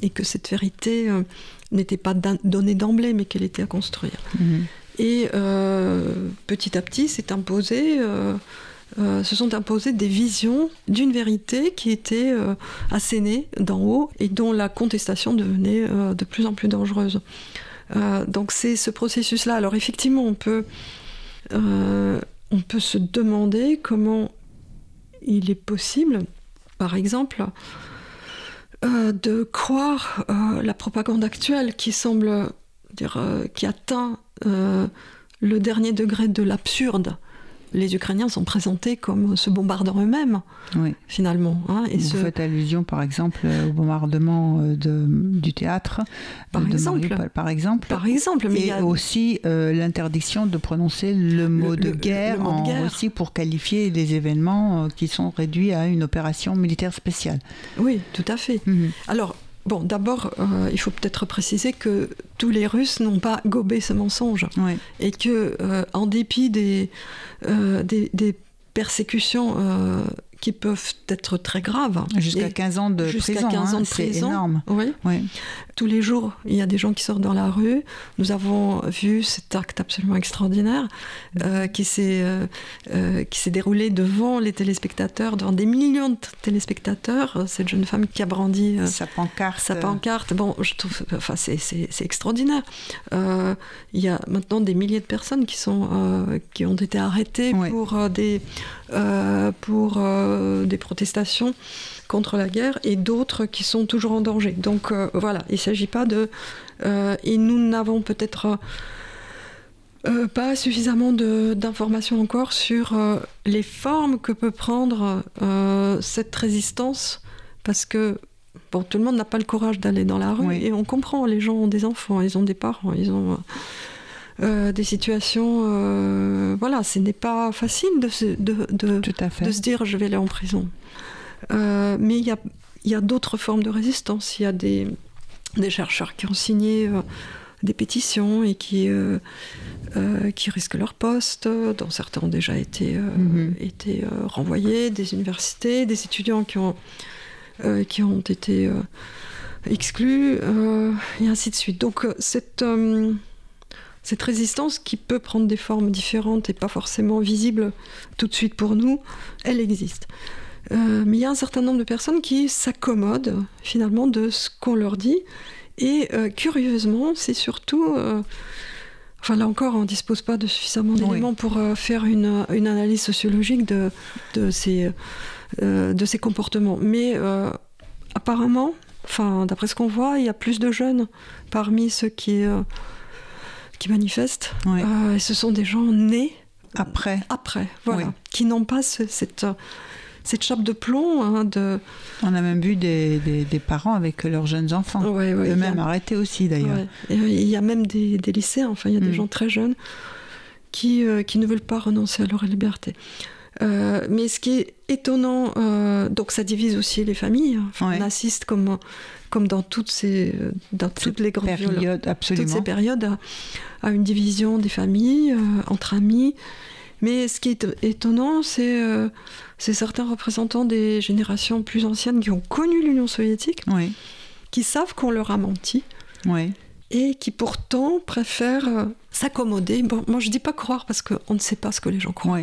et que cette vérité n'était pas donnée d'emblée, mais qu'elle était à construire. Mhm. Et petit à petit, s'est imposé se sont imposées des visions d'une vérité qui était assénée d'en haut et dont la contestation devenait de plus en plus dangereuse. Euh, donc c'est ce processus-là. Alors effectivement, on peut, euh, on peut se demander comment il est possible, par exemple, euh, de croire la propagande actuelle qui semble dire, qui atteint le dernier degré de l'absurde les Ukrainiens sont présentés comme se bombardant eux-mêmes, finalement. Hein, et Vous faites allusion, par exemple, au bombardement euh, de, du théâtre par de exemple. par exemple. Par exemple. Mais et aussi euh, l'interdiction de prononcer le mot de guerre en Russie pour qualifier les événements euh, qui sont réduits à une opération militaire spéciale. Oui, tout à fait. Mhm. Alors, Bon, d'abord, euh, il faut peut-être préciser que tous les Russes n'ont pas gobé ce mensonge. Et que, euh, en dépit des, euh, des, persécutions qui peuvent être très graves. Jusqu'à 15 ans de prison. 15 ans de prison. C'est énorme. Oui. Tous les jours, il y a des gens qui sortent dans la rue. Nous avons vu cet acte absolument extraordinaire euh, qui s'est euh, euh, qui s'est déroulé devant les téléspectateurs, devant des millions de téléspectateurs. Cette jeune femme qui a brandi sa pancarte. Sa pancarte. Bon, je trouve, enfin, c'est extraordinaire. il y a maintenant des milliers de personnes qui sont qui ont été arrêtées pour des pour des protestations contre la guerre et d'autres qui sont toujours en danger. Donc voilà, s'agit pas de... Euh, et nous n'avons peut-être euh, pas suffisamment d'informations encore sur les formes que peut prendre cette résistance, parce que bon, tout le monde n'a pas le courage d'aller dans la rue, et on comprend, les gens ont des enfants, ils ont des parents, ils ont... des situations. voilà, ce n'est pas facile de se, de, de, de, se dire je vais aller en prison. Euh, mais il y a, y a d'autres formes de résistance. Il y a des, des, chercheurs qui ont signé euh, des pétitions et qui, euh, qui risquent leur poste, dont certains ont déjà été, mhm. été renvoyés, des universités, des étudiants qui ont, qui ont été exclus, et ainsi de suite. Donc cette cette résistance qui peut prendre des formes différentes et pas forcément visibles tout de suite pour nous, elle existe. Euh, mais il y a un certain nombre de personnes qui s'accommodent finalement de ce qu'on leur dit. Et euh, curieusement, c'est surtout... Euh, enfin là encore, on ne dispose pas de suffisamment d'éléments pour faire une, une, analyse sociologique de, de, ces, de ces comportements. Mais apparemment, enfin, d'après ce qu'on voit, il y a plus de jeunes parmi ceux qui, qui manifestent. et ce sont des gens nés après. Après, voilà. Qui n'ont pas cette, cette chape de plomb. Hein, de... On a même vu des, des, parents avec leurs jeunes enfants, eux-mêmes arrêtés aussi d'ailleurs. Euh, il y a même des, des lycéens, enfin il y a des mm. gens très jeunes qui, euh, qui ne veulent pas renoncer à leur liberté. Euh, mais ce qui est étonnant, donc ça divise aussi les familles. Hein. On assiste comme, comme dans toutes ces, dans toutes, les grandes périodes, absolument. toutes ces périodes, à, à, une division des familles entre amis. Mais ce qui est étonnant, euh, c'est certains représentants des générations plus anciennes qui ont connu l'Union soviétique, qui savent qu'on leur a menti, et qui pourtant préfèrent euh, s'accommoder. Bon, moi je dis pas croire parce qu'on ne sait pas ce que les gens croient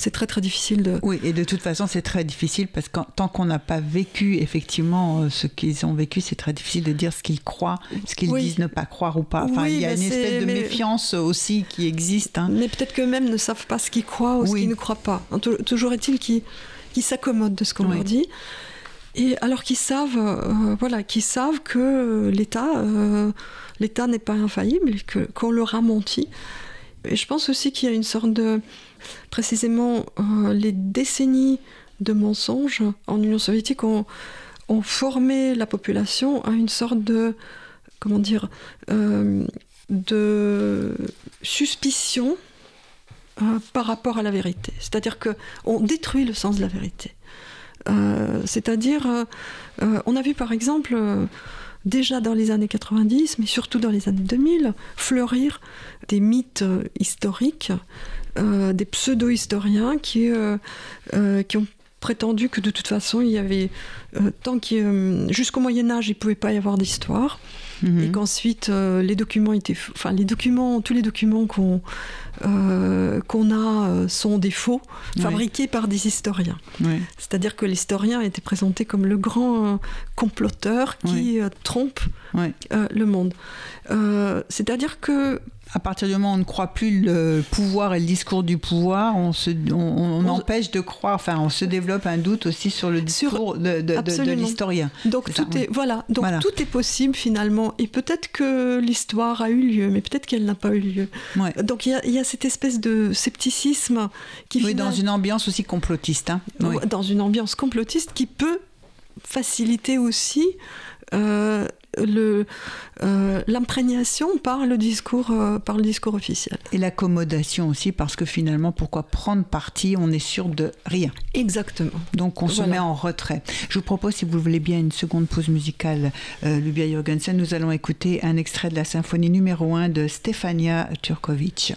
c'est très très difficile de... Oui, et de toute façon, c'est très difficile parce que tant qu'on n'a pas vécu effectivement euh, ce qu'ils ont vécu, c'est très difficile de dire ce qu'ils croient, ce qu'ils disent ne pas croire ou pas. Enfin, il y a une espèce de méfiance aussi qui existe. Hein. Mais peut-être qu'eux-mêmes ne savent pas ce qu'ils croient ou ce qu'ils ne croient pas. Toujours est-il qu'ils s'accommodent de ce qu'on leur dit. Et alors qu'ils savent, euh, voilà, qu'ils savent que l'État, euh, l'État n'est pas infaillible, qu'on leur a menti. Et je pense aussi qu'il y a une sorte de précisément euh, les décennies de mensonges en Union soviétique ont, formé la population à une sorte de comment dire euh, de suspicion euh, par rapport à la vérité. C'est-à-dire que on détruit le sens de la vérité. C'est-à-dire, on a vu par exemple déjà dans les années 90, mais surtout dans les années 2000, fleurir des mythes historiques euh, des pseudo-historiens qui, euh, euh, qui ont prétendu que de toute façon, il y avait, tant jusqu'au Moyen Âge, il ne pouvait pas y avoir d'histoire. Mhm. Et qu'ensuite, les documents étaient. Enfin, les documents, tous les documents qu'on qu'on a sont des faux, fabriqués par des historiens. C'est-à-dire que l'historien était présenté comme le grand comploteur qui trompe le monde. C'est-à-dire que à partir du moment où on ne croit plus le pouvoir et le discours du pouvoir, on, se, on, empêche de croire, enfin, on se développe un doute aussi sur le discours de, de, l'historien. Donc, tout, est, voilà. Donc tout est possible finalement. Et peut-être que l'histoire a eu lieu, mais peut-être qu'elle n'a pas eu lieu. Donc il y, a cette espèce de scepticisme qui. Oui, dans une ambiance aussi complotiste. Hein. Dans une ambiance complotiste qui peut faciliter aussi. Euh, euh, l'imprégnation par le discours euh, par le discours officiel. Et l'accommodation aussi parce que finalement pourquoi prendre parti on est sûr de rien. Exactement. Donc on se met en retrait. Je vous propose si vous voulez bien une seconde pause musicale euh, Lubia Jorgensen nous allons écouter un extrait de la symphonie numéro 1 de Stefania Turkovic.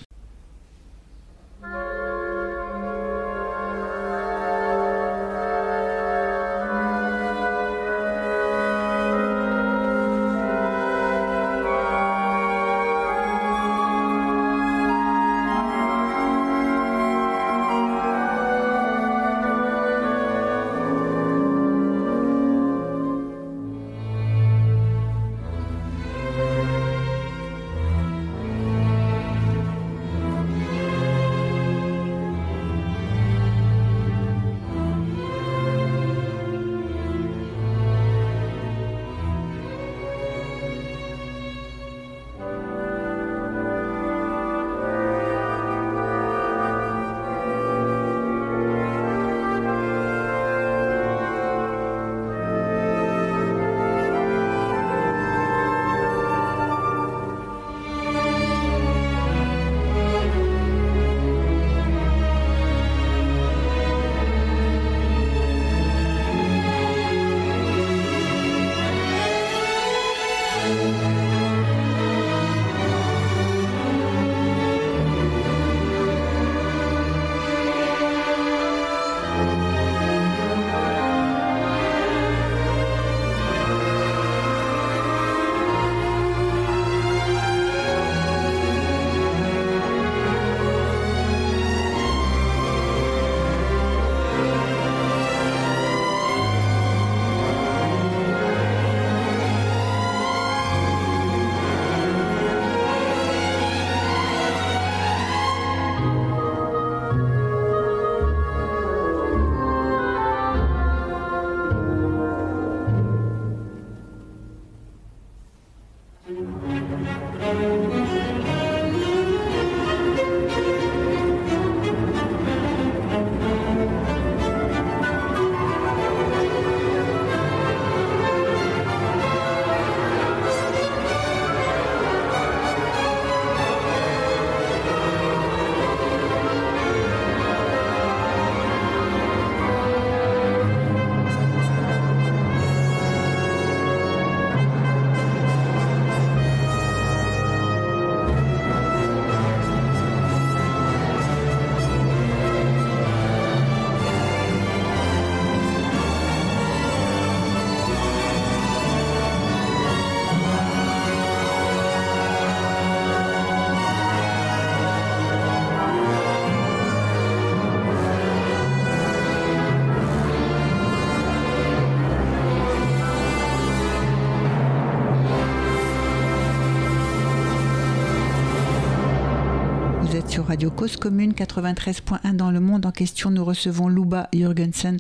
Radio Cause Commune 93.1 dans le monde. En question, nous recevons Luba Jürgensen.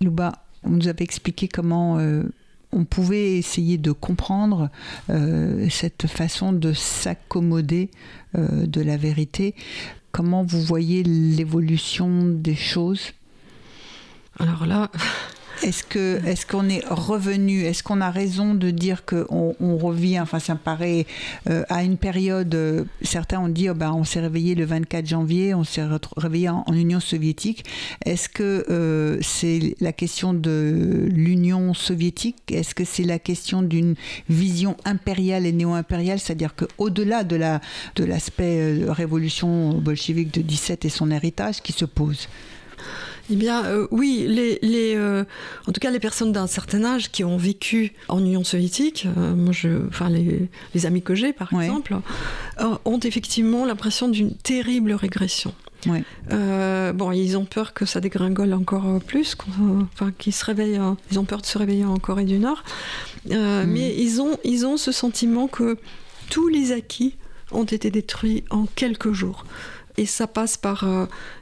Luba, on nous avait expliqué comment euh, on pouvait essayer de comprendre euh, cette façon de s'accommoder euh, de la vérité. Comment vous voyez l'évolution des choses? Alors là, est-ce que est-ce qu'on est revenu Est-ce qu'on a raison de dire qu'on on revient Enfin, ça me paraît euh, à une période. Euh, certains ont dit, oh ben, on s'est réveillé le 24 janvier, on s'est réveillé en, Union soviétique. Est-ce que euh, c'est la question de l'Union soviétique? Est-ce que c'est la question d'une vision impériale et néo-impériale, c'est-à-dire que au-delà de la de l'aspect révolution bolchevique de 17 et son héritage qui se pose eh bien, euh, oui, les, les euh, en tout cas, les personnes d'un certain âge qui ont vécu en Union soviétique, euh, moi, je, enfin, les, les amis que j'ai, par exemple, ont effectivement l'impression d'une terrible régression. bon, ils ont peur que ça dégringole encore plus, enfin, qu'ils se réveillent, ils ont peur de se réveiller en Corée du Nord, mm. mais ils ont, ils ont ce sentiment que tous les acquis ont été détruits en quelques jours. Et ça passe par,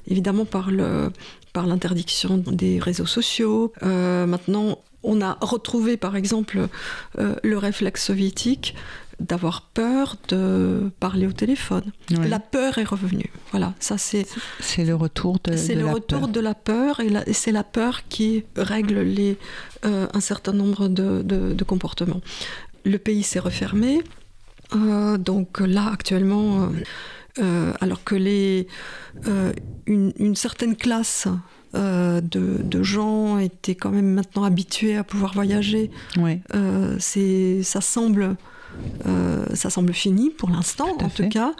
évidemment, par le, par l'interdiction des réseaux sociaux. Euh, maintenant, on a retrouvé par exemple euh, le réflexe soviétique d'avoir peur de parler au téléphone. La peur est revenue. Voilà, ça c'est. C'est le retour de. C'est le retour de la peur et, c'est la peur qui règle les, euh, un certain nombre de, de, comportements. Le pays s'est refermé. donc là actuellement, euh, alors que les, euh, une, certaine classe euh, de, gens étaient quand même maintenant habitués à pouvoir voyager. c'est, ça semble, ça semble fini pour l'instant, en tout cas,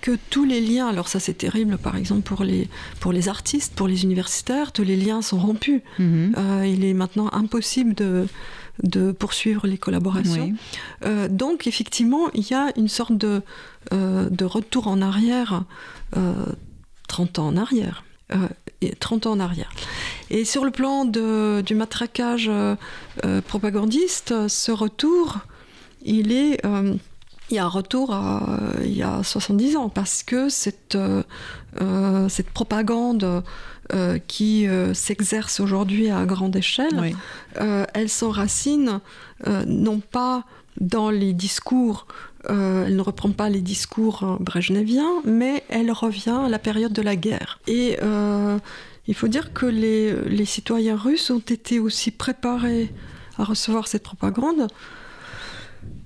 que tous les liens, alors ça c'est terrible par exemple pour les, pour les artistes, pour les universitaires, tous les liens sont rompus. Mhm. il est maintenant impossible de de poursuivre les collaborations. Euh, donc effectivement, il y a une sorte de, euh, de retour en arrière, 30 euh, ans en arrière. Et 30 ans en arrière. Et sur le plan de, du matraquage propagandiste, ce retour, il est il y a un retour à, il y a 70 ans parce que cette, cette propagande euh, qui euh, s'exerce aujourd'hui à grande échelle, euh, elle s'enracine non pas dans les discours, elle ne reprend pas les discours brejneviens, mais elle revient à la période de la guerre. Et il faut dire que les, les citoyens russes ont été aussi préparés à recevoir cette propagande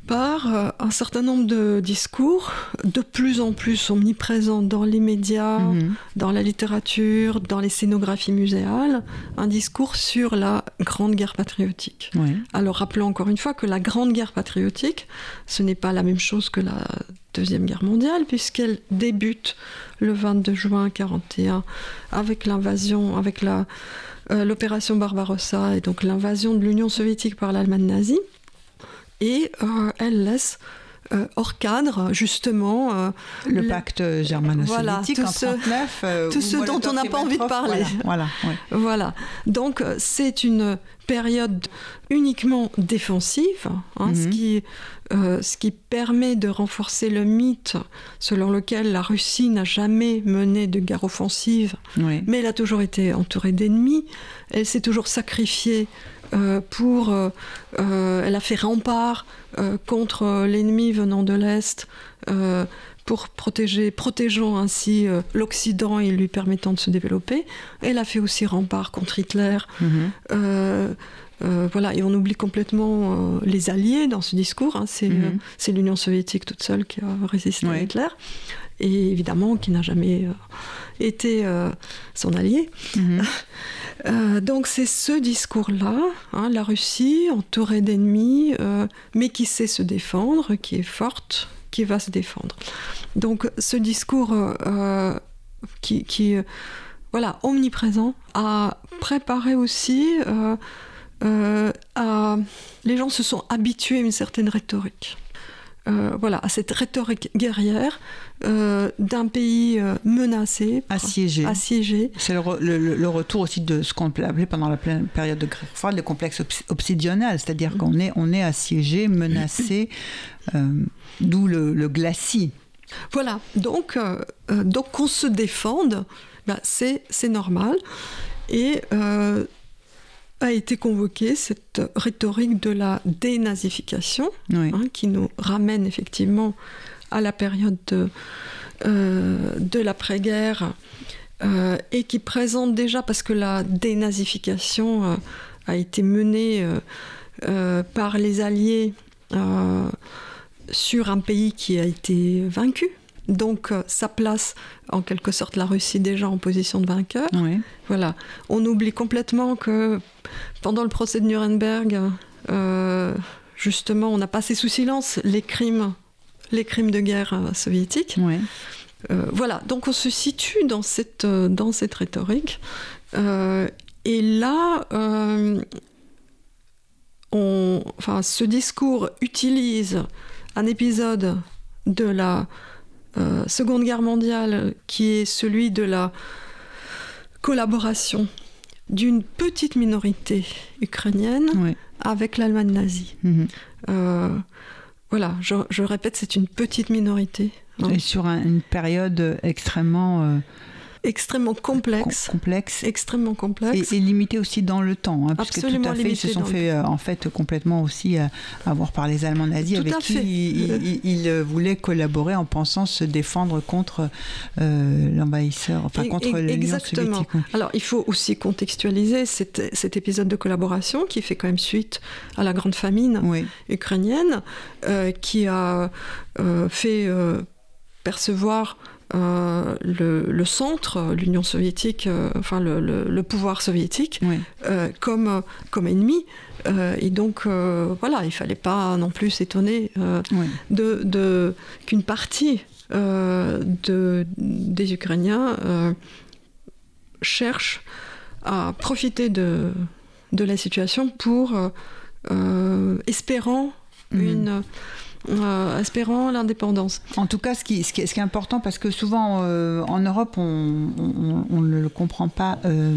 par euh, un certain nombre de discours de plus en plus omniprésents dans les médias, mhm. dans la littérature, dans les scénographies muséales, un discours sur la Grande Guerre patriotique. Alors rappelons encore une fois que la Grande Guerre patriotique, ce n'est pas la même chose que la Deuxième Guerre mondiale, puisqu'elle débute le 22 juin 1941 avec l'invasion, avec la, euh, l'opération Barbarossa et donc l'invasion de l'Union soviétique par l'Allemagne nazie et euh, elle laisse euh, hors cadre, justement. Euh, le pacte germano-soviétique en 1939. tout ce dont on n'a pas envie de parler. Voilà, voilà. Donc, c'est une période uniquement défensive, hein, ce, mhm. qui, ce qui permet de renforcer le mythe selon lequel la Russie n'a jamais mené de guerre offensive, mais elle a toujours été entourée d'ennemis, elle s'est toujours sacrifiée euh, pour, euh, euh, elle a fait rempart contre l'ennemi venant de l'Est pour protéger, protégeant ainsi l'Occident et lui permettant de se développer. Elle a fait aussi rempart contre Hitler. Mhm. voilà, et on oublie complètement les alliés dans ce discours. Hein. Mhm. C'est l'Union soviétique toute seule qui a résisté à Hitler, et évidemment qui n'a jamais été son allié. Mhm. [laughs] Euh, donc c'est ce discours-là, hein, la Russie entourée d'ennemis, euh, mais qui sait se défendre, qui est forte, qui va se défendre. Donc ce discours euh, qui, voilà, omniprésent, a préparé aussi à... Les gens se sont habitués à une certaine rhétorique. Euh, voilà, à cette rhétorique guerrière euh, d'un pays euh, menacé, assiégé. assiégé. C'est le, retour aussi de ce qu'on appelait pendant la période de guerre froide le complexe obsidional, c'est-à-dire qu'on est, on est assiégé, menacé, [coughs] d'où le, glacis. Voilà, donc, donc qu'on se défende, bah, c'est normal. Et a été convoquée cette rhétorique de la dénazification, hein, qui nous ramène effectivement à la période de, de l'après-guerre euh, et qui présente déjà, parce que la dénazification euh, a été menée euh, par les Alliés sur un pays qui a été vaincu. Donc ça place en quelque sorte la Russie déjà en position de vainqueur. Voilà. On oublie complètement que pendant le procès de Nuremberg, justement, on a passé sous silence les crimes, les crimes de guerre soviétiques. Oui. Euh, voilà, donc on se situe dans cette, euh, dans cette rhétorique. Euh, et là, on, enfin, ce discours utilise un épisode de la Seconde Guerre mondiale qui est celui de la collaboration d'une petite minorité ukrainienne avec l'Allemagne nazie. Mhm. voilà, je, je répète, c'est une petite minorité. Et sur une période extrêmement... Euh, extrêmement complexe, complexe, extrêmement complexe, et, limité aussi dans le temps, hein, puisque tout à fait, ils se sont fait euh, en fait complètement aussi euh, avoir par les Allemands nazis avec qui ils, voulaient collaborer en pensant se défendre contre l'envahisseur, enfin contre l'Union soviétique. Alors il faut aussi contextualiser cet, cet, épisode de collaboration qui fait quand même suite à la grande famine ukrainienne, qui a fait percevoir euh, le, centre, l'Union soviétique, euh, enfin le, pouvoir soviétique, euh, comme, comme ennemi. et donc, voilà, il fallait pas non plus s'étonner de, de qu'une partie de, des Ukrainiens cherche à profiter de, de la situation pour, espérant mhm. une euh, espérant l'indépendance. En tout cas, ce qui, ce qui, est, important, parce que souvent euh, en Europe, on, ne le comprend pas. Euh,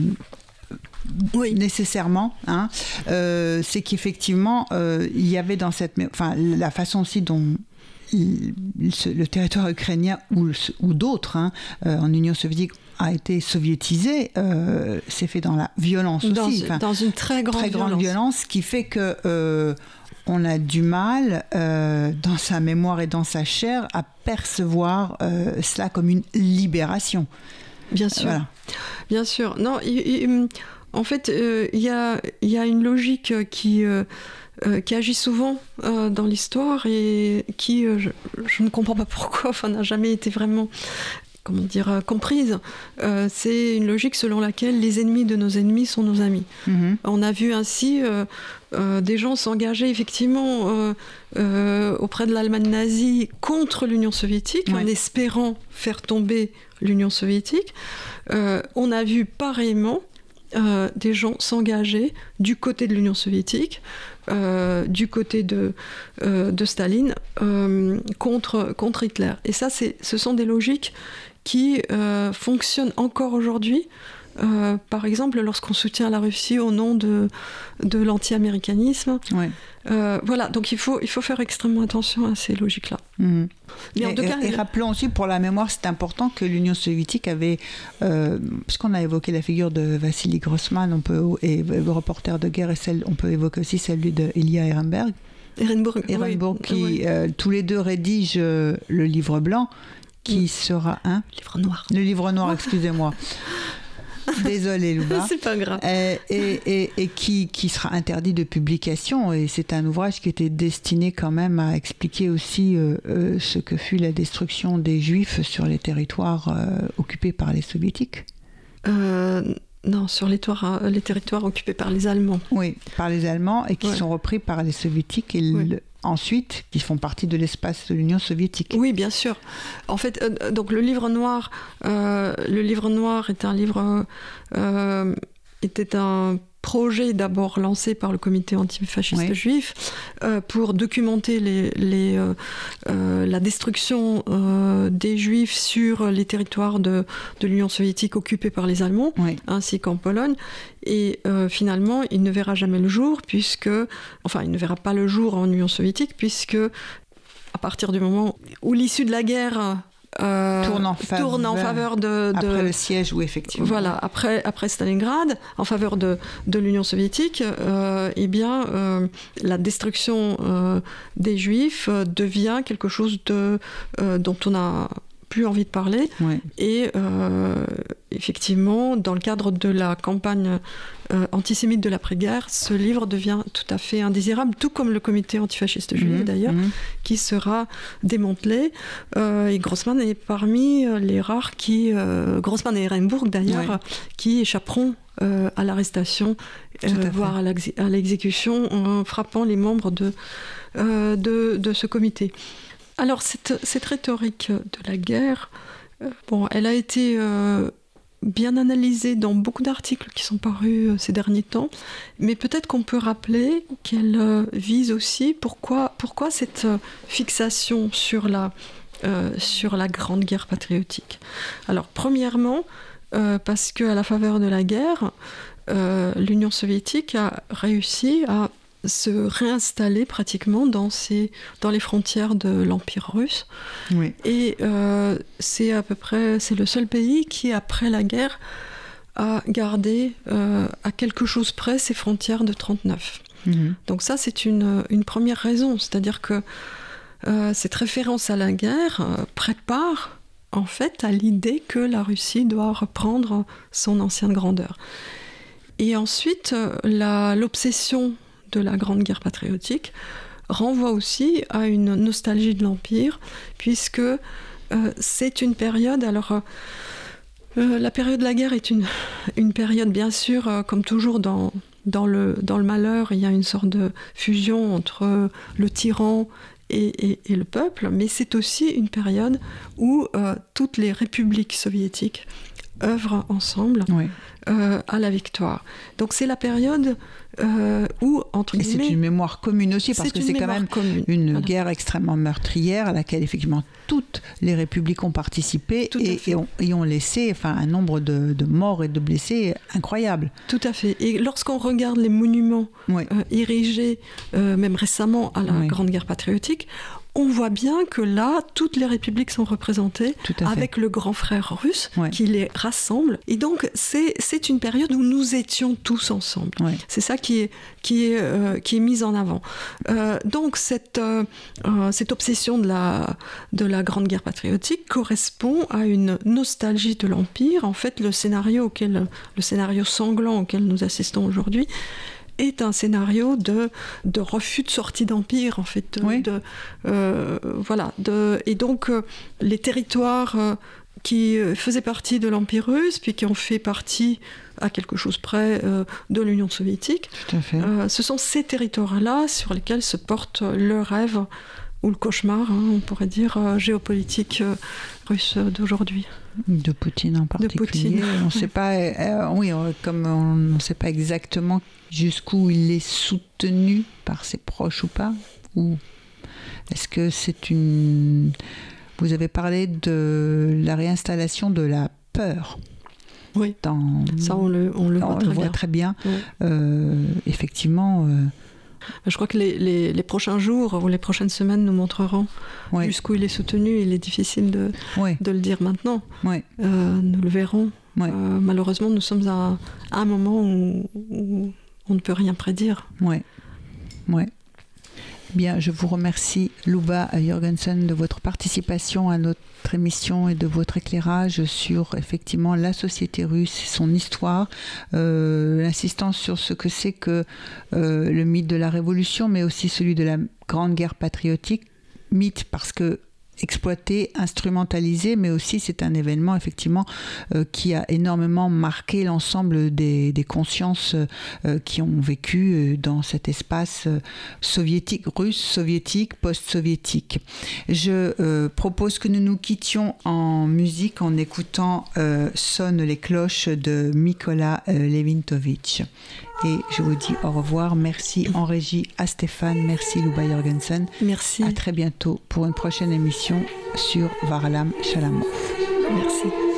nécessairement, hein, c'est qu'effectivement, il y avait dans cette, enfin, la façon aussi dont le territoire ukrainien ou, ou d'autres hein, en Union soviétique a été soviétisé, c'est fait dans la violence aussi. Dans une très grande, très grande violence. qui fait que on a du mal, euh, dans sa mémoire et dans sa chair, à percevoir euh, cela comme une libération. Bien sûr. Bien sûr. Non, en fait, euh, il y, a, une logique qui, qui agit souvent dans l'histoire et qui, je, je, ne comprends pas pourquoi, enfin, n'a jamais été vraiment comment dire, comprise. Euh, c'est une logique selon laquelle les ennemis de nos ennemis sont nos amis. Mhm. On a vu ainsi euh, des gens s'engager effectivement auprès de l'Allemagne nazie contre l'Union soviétique en espérant faire tomber l'Union soviétique. on a vu pareillement des gens s'engager du côté de l'Union soviétique, du côté de, de Staline, contre, contre Hitler. Et ça, ce sont des logiques qui euh, fonctionne encore aujourd'hui. Euh, par exemple, lorsqu'on soutient la Russie au nom de, de l'anti-américanisme. Euh, voilà, donc il faut, il faut faire extrêmement attention à ces logiques-là. Mhm. Et, et, rappelons aussi pour la mémoire, c'est important que l'Union soviétique avait, puisqu'on a évoqué la figure de Vassili Grossman, on peut, et le reporter de guerre, et celle, on peut évoquer aussi celle de Elia Ehrenberg. Ehrenberg, qui tous les deux rédigent le livre blanc qui sera un Le livre noir. Le livre noir, excusez-moi. [laughs] [laughs] Désolé, Louba. c'est pas grave. Et, et, et, qui, qui, sera interdit de publication. Et c'est un ouvrage qui était destiné quand même à expliquer aussi euh, euh, ce que fut la destruction des Juifs sur les territoires euh, occupés par les Soviétiques. non, sur les, les, territoires occupés par les Allemands. Oui, par les Allemands et qui sont repris par les Soviétiques. Et ensuite qui font partie de l'espace de l'Union soviétique. Oui, bien sûr. En fait, euh, donc le livre noir, euh, le livre noir est un livre, euh, était un projet d'abord lancé par le comité antifasciste juif euh, pour documenter les, les, euh, euh, la destruction des juifs sur les territoires de, de l'Union soviétique occupés par les Allemands, ainsi qu'en Pologne. Et finalement, il ne verra jamais le jour, puisque, enfin, il ne verra pas le jour en Union soviétique, puisque à partir du moment où l'issue de la guerre euh, tourne, en faveur, de, Après le siège, oui, effectivement. Voilà, après, après Stalingrad, en faveur de, de l'Union soviétique, euh, eh bien, euh, la destruction euh, des Juifs devient quelque chose de, dont on a plus envie de parler. Et euh, effectivement, dans le cadre de la campagne euh, antisémite de l'après-guerre, ce livre devient tout à fait indésirable, tout comme le comité antifasciste juif mhm, d'ailleurs, mhm. qui sera démantelé. Euh, et Grossman est parmi les rares qui, Grossman et Ehrenburg d'ailleurs, qui échapperont à l'arrestation, voire à l'exécution, en frappant les membres de, de, de ce comité. Alors, cette, rhétorique de la guerre, euh, elle a été euh, bien analysée dans beaucoup d'articles qui sont parus euh, ces derniers temps, mais peut-être qu'on peut rappeler qu'elle vise aussi pourquoi, pourquoi cette fixation sur la, sur la grande guerre patriotique. Alors, premièrement, parce qu'à la faveur de la guerre, l'Union soviétique a réussi à se réinstaller pratiquement dans, ces, dans les frontières de l'Empire russe. Et euh, c'est à peu près, c'est le seul pays qui, après la guerre, a gardé euh, à quelque chose près ses frontières de 39. Mhm. Donc ça, c'est une, une, première raison, c'est-à-dire que euh, cette référence à la guerre prépare en fait à l'idée que la Russie doit reprendre son ancienne grandeur. Et ensuite, l'obsession de la Grande Guerre patriotique renvoie aussi à une nostalgie de l'Empire, puisque euh, c'est une période, alors euh, euh, la période de la guerre est une, période, bien sûr, comme toujours dans, le, malheur, il y a une sorte de fusion entre le tyran et, le peuple, mais c'est aussi une période où toutes les républiques soviétiques œuvrent ensemble à la victoire. Donc c'est la période euh, où, entre Et c'est une mémoire commune aussi, parce que c'est quand même une guerre extrêmement meurtrière à laquelle effectivement toutes les républiques ont participé et, ont, laissé enfin, un nombre de, morts et de blessés incroyable. Tout à fait. Et lorsqu'on regarde les monuments euh, érigés, euh, même récemment, à la Grande Guerre patriotique, on voit bien que là, toutes les républiques sont représentées avec le grand frère russe qui les rassemble. Et donc, c'est une période où nous étions tous ensemble. C'est ça qui est, qui est, euh, qui est mise en avant. Euh, donc, cette, euh, cette obsession de la, de la Grande Guerre patriotique correspond à une nostalgie de l'Empire. En fait, le scénario, auquel, le scénario sanglant auquel nous assistons aujourd'hui, est un scénario de, de refus de sortie d'empire, en fait. De, euh, voilà. De, et donc, euh, les territoires euh, qui faisaient partie de l'Empire russe, puis qui ont fait partie, à quelque chose près, de l'Union soviétique, ce sont ces territoires-là sur lesquels se porte le rêve ou le cauchemar, hein, on pourrait dire, géopolitique russe d'aujourd'hui. De Poutine en particulier. On ne sait pas, oui, comme on ne sait pas exactement jusqu'où il est soutenu par ses proches ou pas Ou est-ce que c'est une... Vous avez parlé de la réinstallation de la peur. Oui, Dans... ça on le, on le voit, très, bien. Euh, effectivement... Euh, je crois que les, les, prochains jours ou les prochaines semaines nous montreront jusqu'où il est soutenu. Il est difficile de, de le dire maintenant. Euh, nous le verrons. malheureusement, nous sommes à, un moment où, on ne peut rien prédire. Ouais, ouais. Bien, je vous remercie, Luba Jorgensen, de votre participation à notre émission et de votre éclairage sur effectivement la société russe, son histoire, euh, l'insistance sur ce que c'est que euh, le mythe de la révolution, mais aussi celui de la grande guerre patriotique. Mythe parce que exploité, instrumentalisé, mais aussi c'est un événement effectivement euh, qui a énormément marqué l'ensemble des, consciences euh, qui ont vécu euh, dans cet espace soviétique, russe, soviétique, post-soviétique. Je propose que nous nous quittions en musique en écoutant Sonnent les cloches de Mikola Levintovitch. Et je vous dis au revoir. Merci en régie à Stéphane. Merci Luba Jorgensen. Merci. À très bientôt pour une prochaine émission sur Varlam Shalamov. Merci.